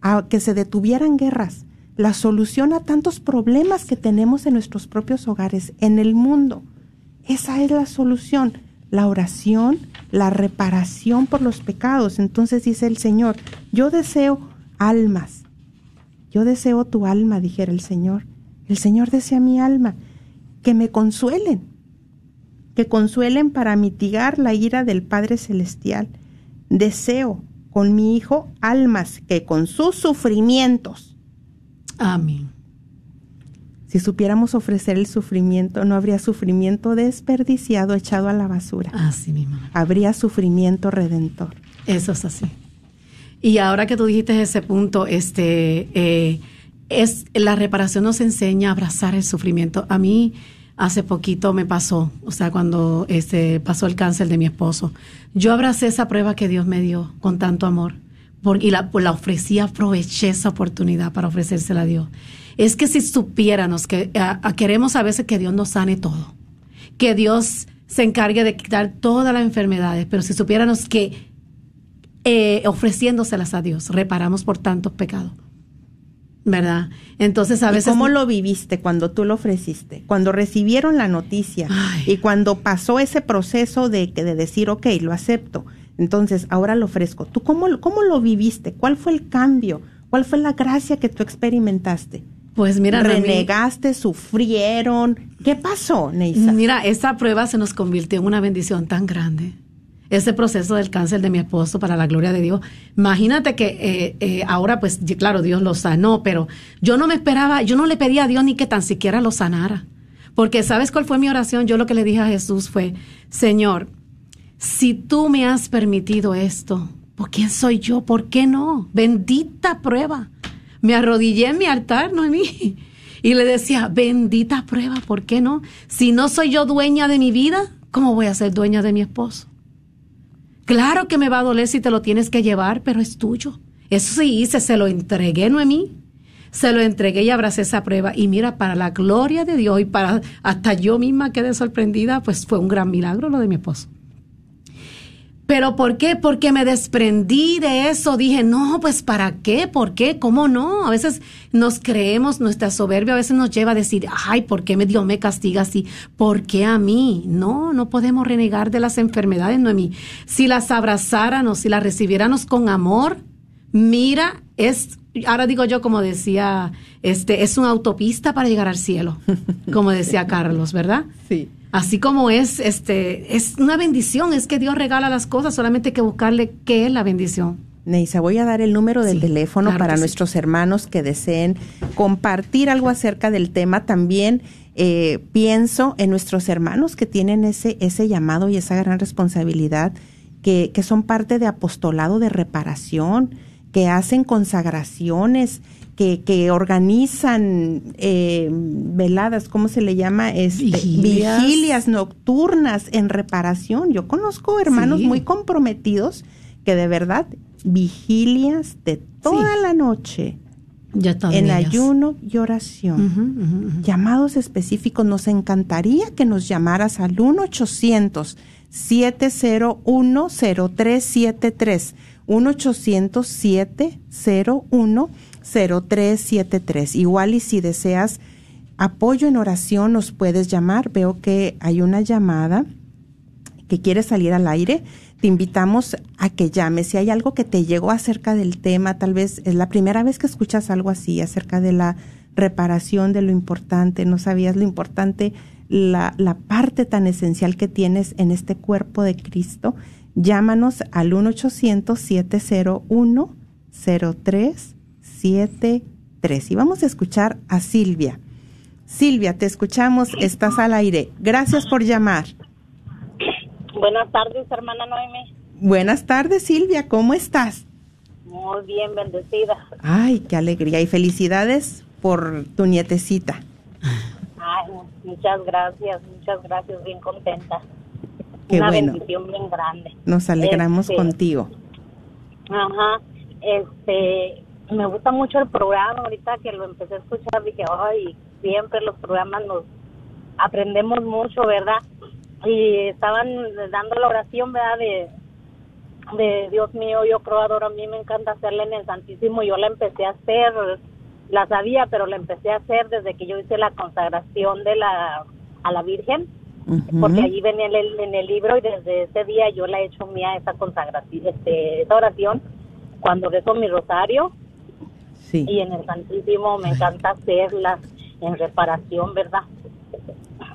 a que se detuvieran guerras, la solución a tantos problemas que tenemos en nuestros propios hogares, en el mundo. Esa es la solución, la oración, la reparación por los pecados. Entonces dice el Señor, yo deseo almas, yo deseo tu alma, dijera el Señor. El Señor desea mi alma, que me consuelen, que consuelen para mitigar la ira del Padre Celestial. Deseo con mi Hijo almas que con sus sufrimientos. Amén. Si supiéramos ofrecer el sufrimiento, no habría sufrimiento desperdiciado echado a la basura. Así mismo. Habría sufrimiento redentor. Eso es así. Y ahora que tú dijiste ese punto, este, eh, es la reparación nos enseña a abrazar el sufrimiento. A mí, hace poquito me pasó, o sea, cuando este, pasó el cáncer de mi esposo. Yo abracé esa prueba que Dios me dio con tanto amor y la, pues la ofrecí, aproveché esa oportunidad para ofrecérsela a Dios. Es que si supiéramos que queremos a veces que Dios nos sane todo, que Dios se encargue de quitar todas las enfermedades, pero si supiéramos que eh, ofreciéndoselas a Dios reparamos por tantos pecados. ¿verdad? Entonces a veces... ¿Cómo lo viviste cuando tú lo ofreciste? Cuando recibieron la noticia y cuando pasó ese proceso de, de decir, ok, lo acepto, entonces ahora lo ofrezco. ¿Tú cómo, cómo lo viviste? ¿Cuál fue el cambio? ¿Cuál fue la gracia que tú experimentaste? Pues mira, renegaste, sufrieron. ¿Qué pasó, Neisa? Mira, esa prueba se nos convirtió en una bendición tan grande ese proceso del cáncer de mi esposo para la gloria de Dios. Imagínate que eh, eh, ahora, pues claro, Dios lo sanó, pero yo no me esperaba, yo no le pedía a Dios ni que tan siquiera lo sanara. Porque ¿sabes cuál fue mi oración? Yo lo que le dije a Jesús fue, Señor, si tú me has permitido esto, ¿por quién soy yo? ¿Por qué no? Bendita prueba. Me arrodillé en mi altar, no en mí. Y le decía, bendita prueba, ¿por qué no? Si no soy yo dueña de mi vida, ¿cómo voy a ser dueña de mi esposo? Claro que me va a doler si te lo tienes que llevar, pero es tuyo. Eso sí hice, se lo entregué, Noemí. Se lo entregué y abracé esa prueba. Y mira, para la gloria de Dios y para hasta yo misma quedé sorprendida, pues fue un gran milagro lo de mi esposo. ¿Pero por qué? Porque me desprendí de eso. Dije, no, pues ¿para qué? ¿Por qué? ¿Cómo no? A veces nos creemos, nuestra soberbia a veces nos lleva a decir, ay, ¿por qué Dios me castiga así? ¿Por qué a mí? No, no podemos renegar de las enfermedades, Noemí. Si las abrazáramos, si las recibiéramos con amor, mira, es, ahora digo yo como decía, este, es una autopista para llegar al cielo, como decía Carlos, ¿verdad? Sí. Así como es, este, es una bendición, es que Dios regala las cosas, solamente hay que buscarle qué es la bendición. Neisa, voy a dar el número del teléfono para nuestros hermanos que deseen compartir algo acerca del tema. También eh, pienso en nuestros hermanos que tienen ese, ese llamado y esa gran responsabilidad, que, que son parte de apostolado de reparación, que hacen consagraciones, que, organizan eh, veladas, ¿cómo se le llama? Este, vigilias. nocturnas en reparación. Yo conozco hermanos muy comprometidos que de verdad vigilias de toda la noche. en ayuno y oración. Llamados específicos. Nos encantaría que nos llamaras al 1 800 701 0373 1 800 701 0373. Igual y si deseas apoyo en oración nos puedes llamar. Veo que hay una llamada que quiere salir al aire. Te invitamos a que llames. Si hay algo que te llegó acerca del tema, tal vez es la primera vez que escuchas algo así acerca de la reparación de lo importante, no sabías lo importante, la, parte tan esencial que tienes en este cuerpo de Cristo, llámanos al 1-800-701-0373. Y vamos a escuchar a Silvia. Silvia, te escuchamos, estás al aire. Gracias por llamar. Buenas tardes, hermana Noemi. Buenas tardes, Silvia, ¿cómo estás? Muy bien, bendecida. Ay, qué alegría y felicidades por tu nietecita. Ay, muchas gracias, muchas gracias, bien contenta. Qué Una bendición bien grande. Nos alegramos este, contigo. Ajá, este, me gusta mucho el programa, ahorita que lo empecé a escuchar dije, ay, siempre los programas nos aprendemos mucho, ¿verdad? Y estaban dando la oración, ¿verdad? De, de Dios mío, yo creo, adoro, a mí me encanta hacerla en el Santísimo, yo la empecé a hacer la sabía, pero la empecé a hacer desde que yo hice la consagración de la a la Virgen, porque allí venía en el, en el libro y desde ese día yo la he hecho mía esa consagración, este, esa oración cuando rezo mi rosario sí. y en el Santísimo me encanta hacerla en reparación, ¿verdad?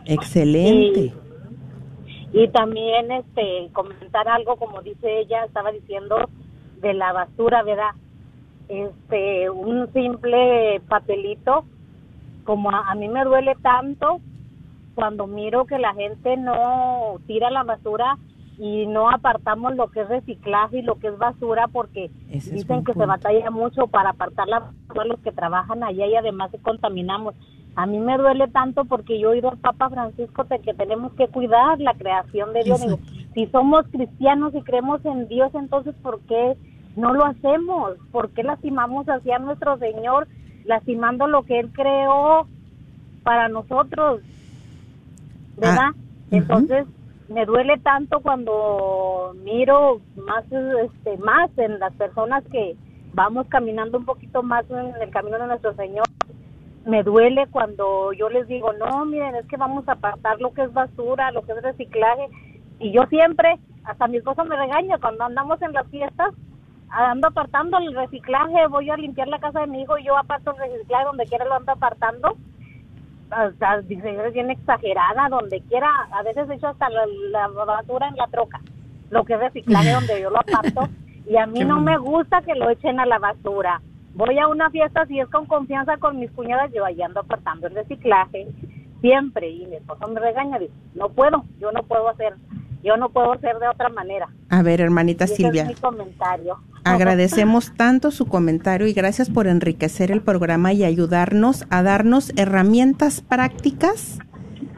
Excelente. Y, y también este comentar algo como dice ella, estaba diciendo de la basura, ¿verdad? este un simple papelito como a, mí me duele tanto cuando miro que la gente no tira la basura y no apartamos lo que es reciclaje y lo que es basura porque dicen que se batalla mucho para apartar la basura los que trabajan allá y además se contaminamos. A mí me duele tanto porque yo he oído al Papa Francisco de que tenemos que cuidar la creación de Dios. si somos cristianos y creemos en Dios, entonces ¿por qué no lo hacemos. ¿Por qué lastimamos hacia nuestro Señor, lastimando lo que Él creó para nosotros? ¿Verdad? Ah, Entonces, me duele tanto cuando miro más, este, más en las personas que vamos caminando un poquito más en el camino de nuestro Señor. Me duele cuando yo les digo, no, miren, es que vamos a apartar lo que es basura, lo que es reciclaje. Y yo siempre, hasta mi esposo me regaña cuando andamos en las fiestas, ando apartando el reciclaje, voy a limpiar la casa de mi hijo y yo aparto el reciclaje donde quiera lo ando apartando. O sea, es bien exagerada, donde quiera, a veces he hecho hasta la, basura en la troca, lo que es reciclaje donde yo lo aparto y a mí no me gusta que lo echen a la basura. Voy a una fiesta si es con confianza con mis cuñadas, yo ahí ando apartando el reciclaje siempre y mi esposo me regaña, dice, no puedo, yo no puedo hacer yo no puedo ser de otra manera. A ver, hermanita Silvia. Es mi comentario. Agradecemos tanto su comentario y gracias por enriquecer el programa y ayudarnos a darnos herramientas prácticas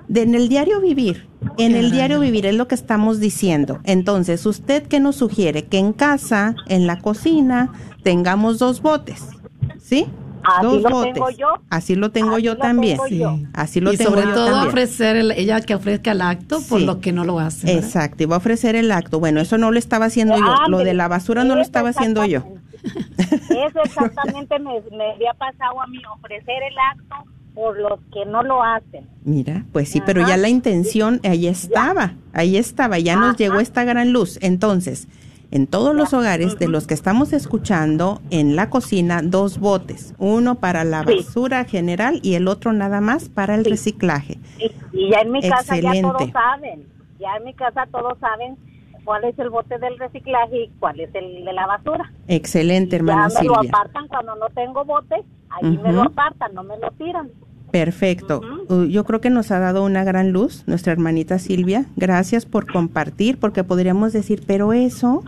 de, en el diario vivir. En el diario vivir es lo que estamos diciendo. Entonces, ¿usted qué nos sugiere? Que en casa, en la cocina, tengamos dos botes. ¿Sí? Así lo tengo yo. Así lo tengo yo también. Así lo y sobre todo ofrecer ella que ofrezca el acto por lo que no lo hace. Exacto, y va a ofrecer el acto. Bueno, eso no lo estaba haciendo yo. Lo de la basura no lo estaba haciendo yo. Eso exactamente me, me había pasado a mí, ofrecer el acto por los que no lo hacen. Mira, pues sí, pero ya la intención ahí estaba, ahí estaba, ya nos llegó esta gran luz. Entonces, en todos los hogares de los que estamos escuchando, en la cocina, dos botes, uno para la basura general y el otro nada más para el reciclaje. Y, ya en mi casa ya todos saben, ya en mi casa todos saben cuál es el bote del reciclaje y cuál es el de la basura. Excelente, hermana ya me lo apartan cuando no tengo bote, ahí me lo apartan, no me lo tiran. Perfecto. Uh, yo creo que nos ha dado una gran luz nuestra hermanita Silvia. Gracias por compartir, porque podríamos decir, pero eso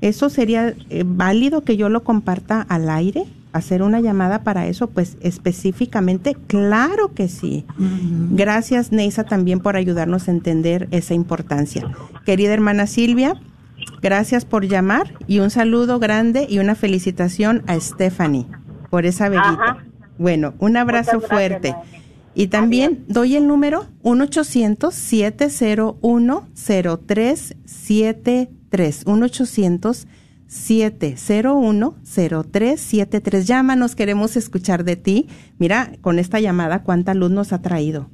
¿Eso sería eh, válido que yo lo comparta al aire? ¿Hacer una llamada para eso? Pues específicamente, claro que sí. Gracias, Neisa, también por ayudarnos a entender esa importancia. Querida hermana Silvia, gracias por llamar y un saludo grande y una felicitación a Stephanie por esa velita. Bueno, un abrazo fuerte. Y también doy el número 1-800-701-0373. 1 800 701-0373. Llámanos, queremos escuchar de ti. Mira, con esta llamada, cuánta luz nos ha traído.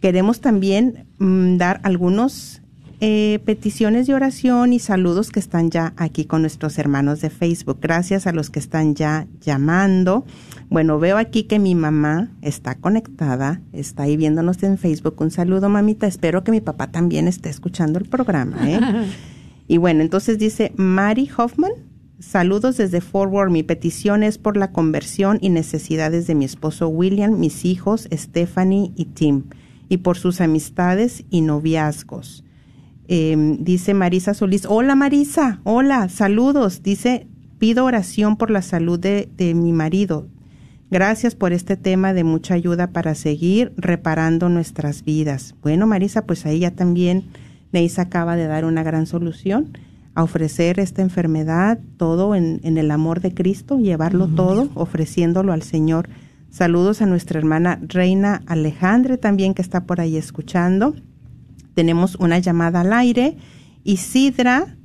Queremos también mm, dar algunos eh, peticiones de oración y saludos que están ya aquí con nuestros hermanos de Facebook. Gracias a los que están ya llamando. Bueno, veo aquí que mi mamá está conectada, está ahí viéndonos en Facebook. Un saludo, mamita. Espero que mi papá también esté escuchando el programa. ¿eh? y bueno, entonces dice Mary Hoffman. Saludos desde Forward. Mi petición es por la conversión y necesidades de mi esposo William, mis hijos Stephanie y Tim, y por sus amistades y noviazgos. Em, dice Marisa Solís, hola Marisa, hola, saludos. Dice, pido oración por la salud de, de mi marido. Gracias por este tema de mucha ayuda para seguir reparando nuestras vidas. Bueno, Marisa, pues ahí ya también Neisa acaba de dar una gran solución a ofrecer esta enfermedad, todo en, el amor de Cristo, llevarlo todo, ofreciéndolo al Señor. Saludos a nuestra hermana Reina Alejandre también que está por ahí escuchando. Tenemos una llamada al aire. Isidra,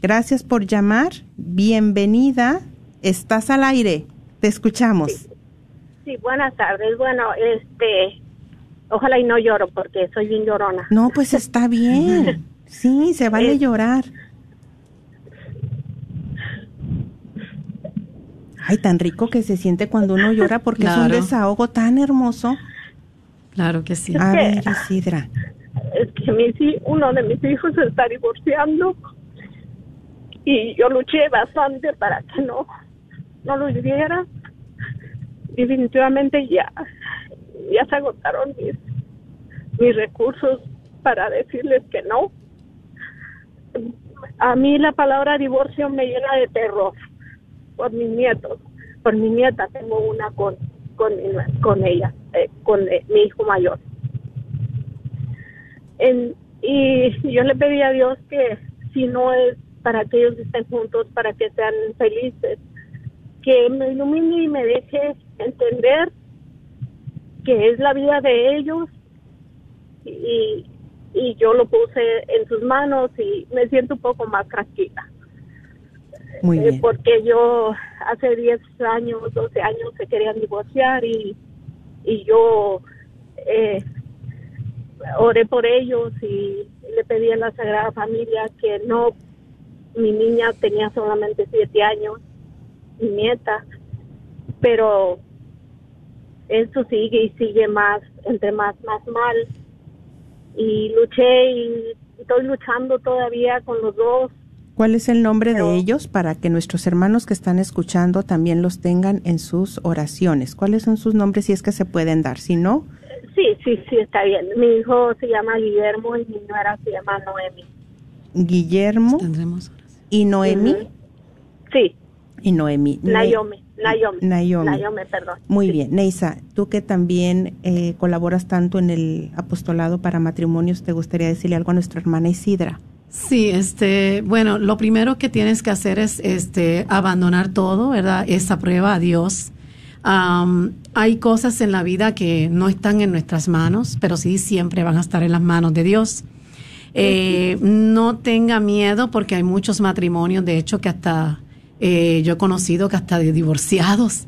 gracias por llamar. Bienvenida. Estás al aire. Te escuchamos. Sí, buenas tardes. Bueno, este, ojalá y no lloro porque soy bien llorona. No, pues está bien. Sí, se vale llorar. Ay, tan rico que se siente cuando uno llora porque es un desahogo tan hermoso. Claro que sí. A ver, Isidra. Es que mi, uno de mis hijos se está divorciando y yo luché bastante para que no no lo hiciera, definitivamente ya, ya se agotaron mis, mis recursos para decirles que no. A mí la palabra divorcio me llena de terror por mis nietos, por mi nieta, tengo una con, con, ella, eh, con eh, mi hijo mayor. Y yo le pedí a Dios que si no es para que ellos estén juntos, para que sean felices, que me ilumine y me deje entender que es la vida de ellos y, y yo lo puse en sus manos y me siento un poco más tranquila. Muy eh, bien. porque yo hace 10 años, 12 años se querían divorciar y, y yo eh, oré por ellos y le pedí a la Sagrada Familia que no, mi niña tenía solamente 7 años mi nieta, pero esto sigue y sigue más, entre más, más mal. Y luché y estoy luchando todavía con los dos. ¿Cuál es el nombre de ellos para que nuestros hermanos que están escuchando también los tengan en sus oraciones? ¿Cuáles son sus nombres si es que se pueden dar? Si no... Sí, sí, sí, está bien. Mi hijo se llama Guillermo y mi nuera se llama Noemi. Guillermo y Noemi. Sí. Y Noemi. Naomi. Naomi. Naomi. perdón. Muy bien. Neisa, tú que también eh, colaboras tanto en el apostolado para matrimonios, ¿te gustaría decirle algo a nuestra hermana Isidra? Sí, este, bueno, lo primero que tienes que hacer es este, abandonar todo, ¿verdad? Esa prueba a Dios. hay cosas en la vida que no están en nuestras manos, pero sí siempre van a estar en las manos de Dios. Eh, no tenga miedo porque hay muchos matrimonios, de hecho, que hasta eh, yo he conocido que hasta de divorciados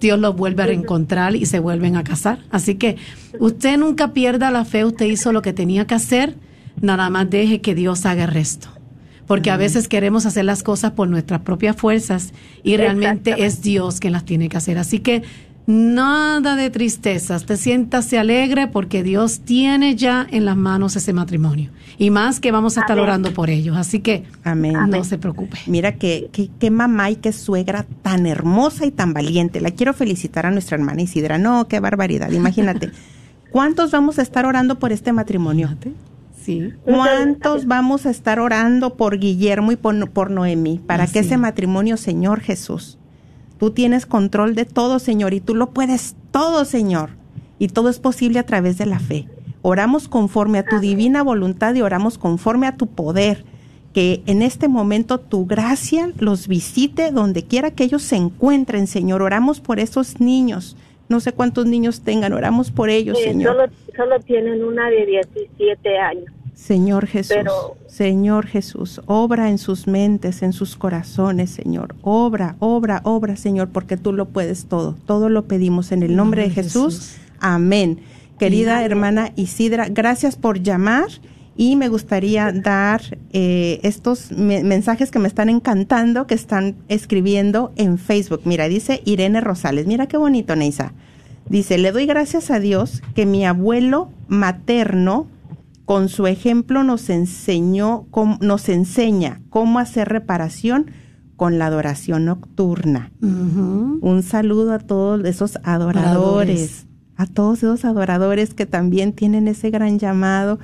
Dios los vuelve a reencontrar y se vuelven a casar. Así que usted nunca pierda la fe, usted hizo lo que tenía que hacer, nada más deje que Dios haga el resto. Porque a veces queremos hacer las cosas por nuestras propias fuerzas y realmente es Dios quien las tiene que hacer. Así que nada de tristezas, te siéntase alegre porque Dios tiene ya en las manos ese matrimonio. Y más que vamos a estar orando por ellos. Así que Amén. no se preocupe. Mira qué que, mamá y qué suegra tan hermosa y tan valiente. La quiero felicitar a nuestra hermana Isidra. No, qué barbaridad. Imagínate. ¿Cuántos vamos a estar orando por este matrimonio? Sí. ¿Cuántos vamos a estar orando por Guillermo y por, Noemí para que ese matrimonio, Señor Jesús, Tú tienes control de todo, Señor, y tú lo puedes todo, Señor. Y todo es posible a través de la fe. Oramos conforme a tu divina voluntad y oramos conforme a tu poder. Que en este momento tu gracia los visite donde quiera que ellos se encuentren, Señor. Oramos por esos niños. No sé cuántos niños tengan, oramos por ellos, Señor. Solo, solo tienen una de 17 años. Señor Jesús, Señor Jesús, obra en sus mentes, en sus corazones, Señor. Obra, obra, obra, Señor, porque tú lo puedes todo. Todo lo pedimos en el nombre de Jesús. Amén. Querida hermana Isidra, gracias por llamar y me gustaría dar eh, estos mensajes que me están encantando, que están escribiendo en Facebook. Mira, dice Irene Rosales, mira qué bonito, Neisa. Dice, le doy gracias a Dios que mi abuelo materno, con su ejemplo, nos enseñó, nos enseña cómo hacer reparación con la adoración nocturna. Un saludo a todos esos adoradores, a todos esos adoradores que también tienen ese gran llamado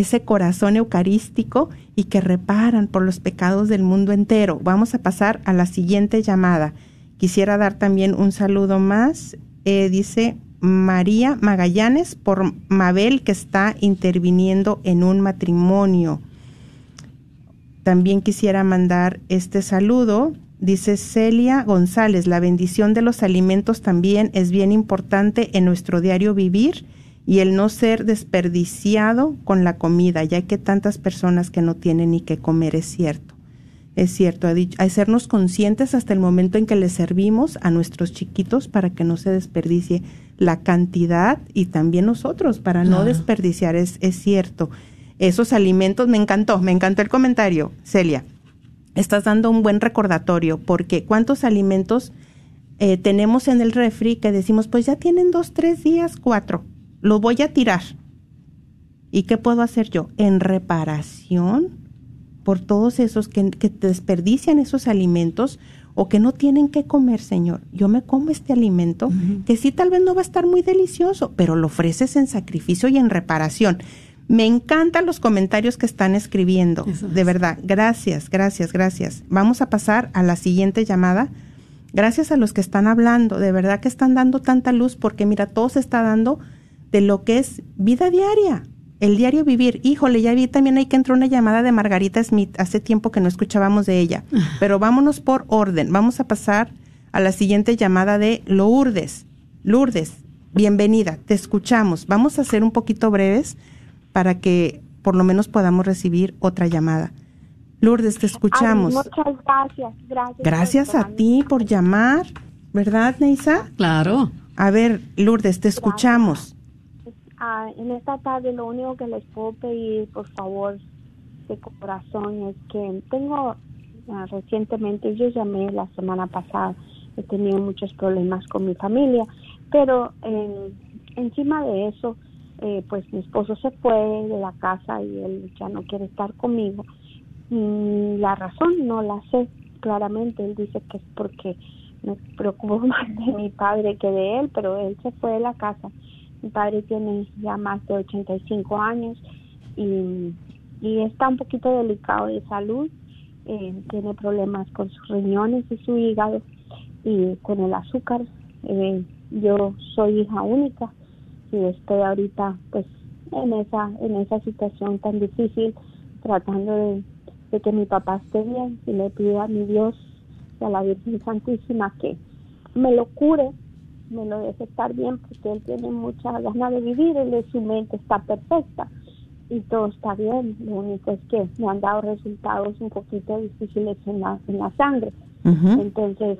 ese corazón eucarístico y que reparan por los pecados del mundo entero. Vamos a pasar a la siguiente llamada. Quisiera dar también un saludo más. Eh, dice María Magallanes por Mabel que está interviniendo en un matrimonio. También quisiera mandar este saludo. Dice Celia González, la bendición de los alimentos también es bien importante en nuestro diario vivir y el no ser desperdiciado con la comida, ya que tantas personas que no tienen ni qué comer, es cierto. Es cierto, dicho, hacernos conscientes hasta el momento en que les servimos a nuestros chiquitos para que no se desperdicie la cantidad y también nosotros para no desperdiciar, es, es cierto. Esos alimentos, me encantó, me encantó el comentario, Celia. Estás dando un buen recordatorio porque cuántos alimentos eh, tenemos en el refri que decimos, pues ya tienen dos, tres días, cuatro lo voy a tirar. ¿Y qué puedo hacer yo? En reparación por todos esos que, que desperdician esos alimentos o que no tienen que comer, Señor. Yo me como este alimento que sí tal vez no va a estar muy delicioso, pero lo ofreces en sacrificio y en reparación. Me encantan los comentarios que están escribiendo. de verdad, gracias, gracias, gracias. Vamos a pasar a la siguiente llamada. Gracias a los que están hablando, de verdad que están dando tanta luz porque mira, todo se está dando de lo que es vida diaria, el diario vivir. Híjole, ya vi también hay que entró una llamada de Margarita Smith, hace tiempo que no escuchábamos de ella, pero vámonos por orden, vamos a pasar a la siguiente llamada de Lourdes. Lourdes, bienvenida, te escuchamos. Vamos a ser un poquito breves para que por lo menos podamos recibir otra llamada. Lourdes, te escuchamos. muchas gracias, gracias. Gracias a ti por llamar, ¿verdad, Neisa? Claro. A ver, Lourdes, te escuchamos. Ah, en esta tarde lo único que les puedo pedir, por favor, de corazón, es que tengo ah, recientemente, yo llamé la semana pasada, he tenido muchos problemas con mi familia, pero encima de eso, eh, pues mi esposo se fue de la casa y él ya no quiere estar conmigo. Mm, la razón no la sé claramente, él dice que es porque me preocupo más de mi padre que de él, pero él se fue de la casa mi padre tiene ya más de 85 años y, y está un poquito delicado de salud. Eh, tiene problemas con sus riñones y su hígado y con el azúcar. Eh, yo soy hija única y estoy ahorita pues en esa en esa situación tan difícil tratando de, de que mi papá esté bien y le pido a mi Dios y a la Virgen Santísima que me lo cure me lo deje estar bien porque él tiene mucha ganas de vivir, él, su mente está perfecta y todo está bien. Lo único es que me han dado resultados un poquito difíciles en la, en la sangre. Entonces,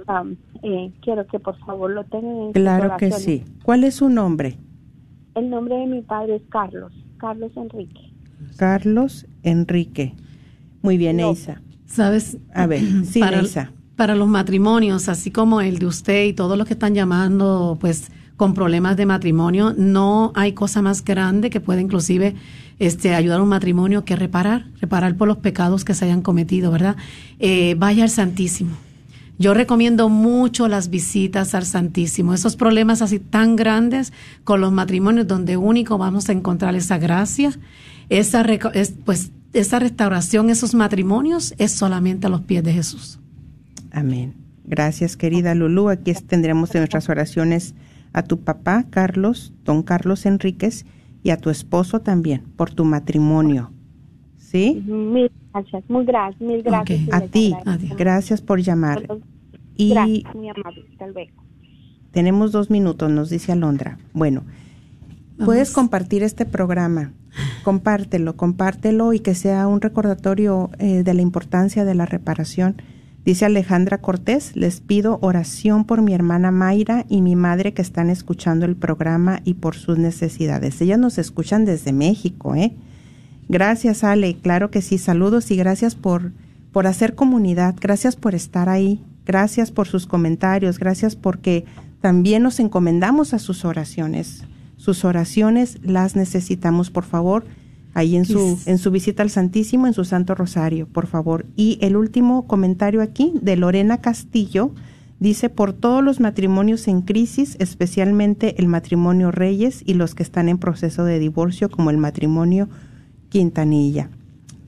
eh, quiero que por favor lo tengan en Claro que sí. ¿Cuál es su nombre? El nombre de mi padre es Carlos, Carlos Enrique. Carlos Enrique. Muy bien, Isa. ¿Sabes? A ver, sí, Isa para los matrimonios, así como el de usted y todos los que están llamando, pues con problemas de matrimonio, no hay cosa más grande que pueda inclusive este, ayudar a un matrimonio que reparar, reparar por los pecados que se hayan cometido, ¿verdad? Eh, vaya al Santísimo. Yo recomiendo mucho las visitas al Santísimo. Esos problemas así tan grandes con los matrimonios donde único vamos a encontrar esa gracia, esa, pues, esa restauración, esos matrimonios es solamente a los pies de Jesús. Amén. Gracias, querida Lulú. Aquí tendremos en nuestras oraciones a tu papá, Carlos, don Carlos Enríquez, y a tu esposo también, por tu matrimonio. ¿Sí? Mil gracias, muy gracias, mil gracias. A ti, gracias por llamar. Y gracias, mi amable, hasta luego. Tenemos dos minutos, nos dice Alondra. Bueno, puedes compartir este programa. Compártelo, compártelo y que sea un recordatorio eh, de la importancia de la reparación. Dice Alejandra Cortés, les pido oración por mi hermana Mayra y mi madre que están escuchando el programa y por sus necesidades. Ellas nos escuchan desde México, ¿eh? Gracias, Ale. Claro que sí. Saludos y gracias por, por hacer comunidad. Gracias por estar ahí. Gracias por sus comentarios. Gracias porque también nos encomendamos a sus oraciones. Sus oraciones las necesitamos, por favor, ahí en su, en su visita al Santísimo, en su Santo Rosario, por favor. Y el último comentario aquí de Lorena Castillo dice, por todos los matrimonios en crisis, especialmente el matrimonio Reyes y los que están en proceso de divorcio, como el matrimonio Quintanilla.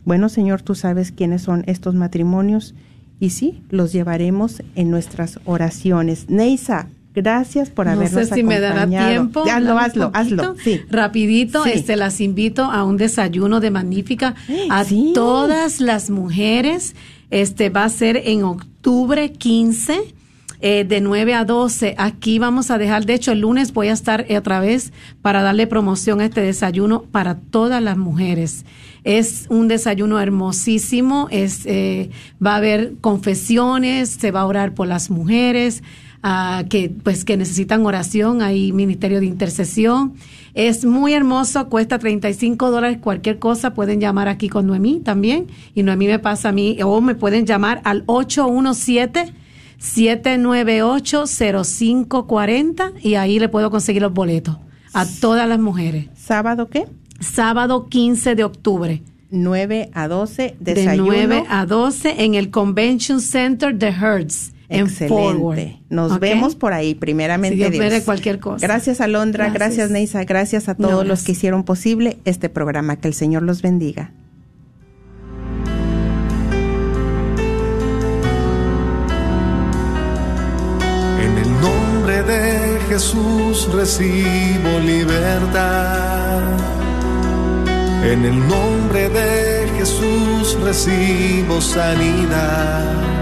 Bueno, Señor, tú sabes quiénes son estos matrimonios y sí, los llevaremos en nuestras oraciones. Neisa, Gracias por habernos No sé si me dará tiempo. Hazlo, hazlo, hazlo. Sí. Rapidito, este, las invito a un desayuno de magnífica a todas las mujeres. Este va a ser en octubre 15. Eh, de 9 a 12. Aquí vamos a dejar, de hecho el lunes voy a estar otra vez para darle promoción a este desayuno para todas las mujeres. Es un desayuno hermosísimo, es, eh, va a haber confesiones, se va a orar por las mujeres, que pues que necesitan oración, hay ministerio de intercesión. Es muy hermoso, cuesta 35 dólares cualquier cosa, pueden llamar aquí con Noemí también y Noemí me pasa a mí o me pueden llamar al 817 798 0540 y ahí le puedo conseguir los boletos a todas las mujeres. ¿Sábado qué? Sábado 15 de octubre. 9 a 12, desayuno. De 9 a 12 en el Convention Center de Hertz. Excelente. Nos vemos por ahí, primeramente. Si Dios, cualquier cosa. Gracias, Alondra. Gracias, Neisa. Gracias a todos los que hicieron posible este programa. Que el Señor los bendiga. En el nombre de Jesús recibo libertad. En el nombre de Jesús recibo sanidad.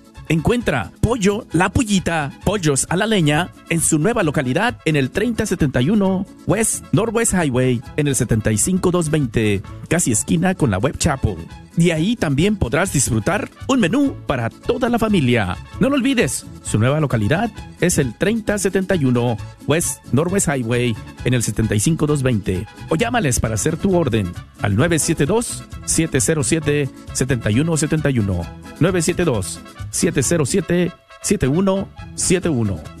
Encuentra Pollo La Pullita, Pollos a la Leña, en su nueva localidad en el 3071 West Northwest Highway, en el 75220, casi esquina con la Web Chapel. Y ahí también podrás disfrutar un menú para toda la familia. No lo olvides, su nueva localidad es el 3071 West Northwest Highway en el 75220 o llámales para hacer tu orden al 972-707-7171. 972-707-7171.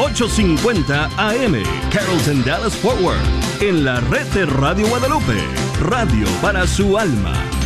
850 AM Carrollton Dallas Forward en la red de Radio Guadalupe, radio para su alma.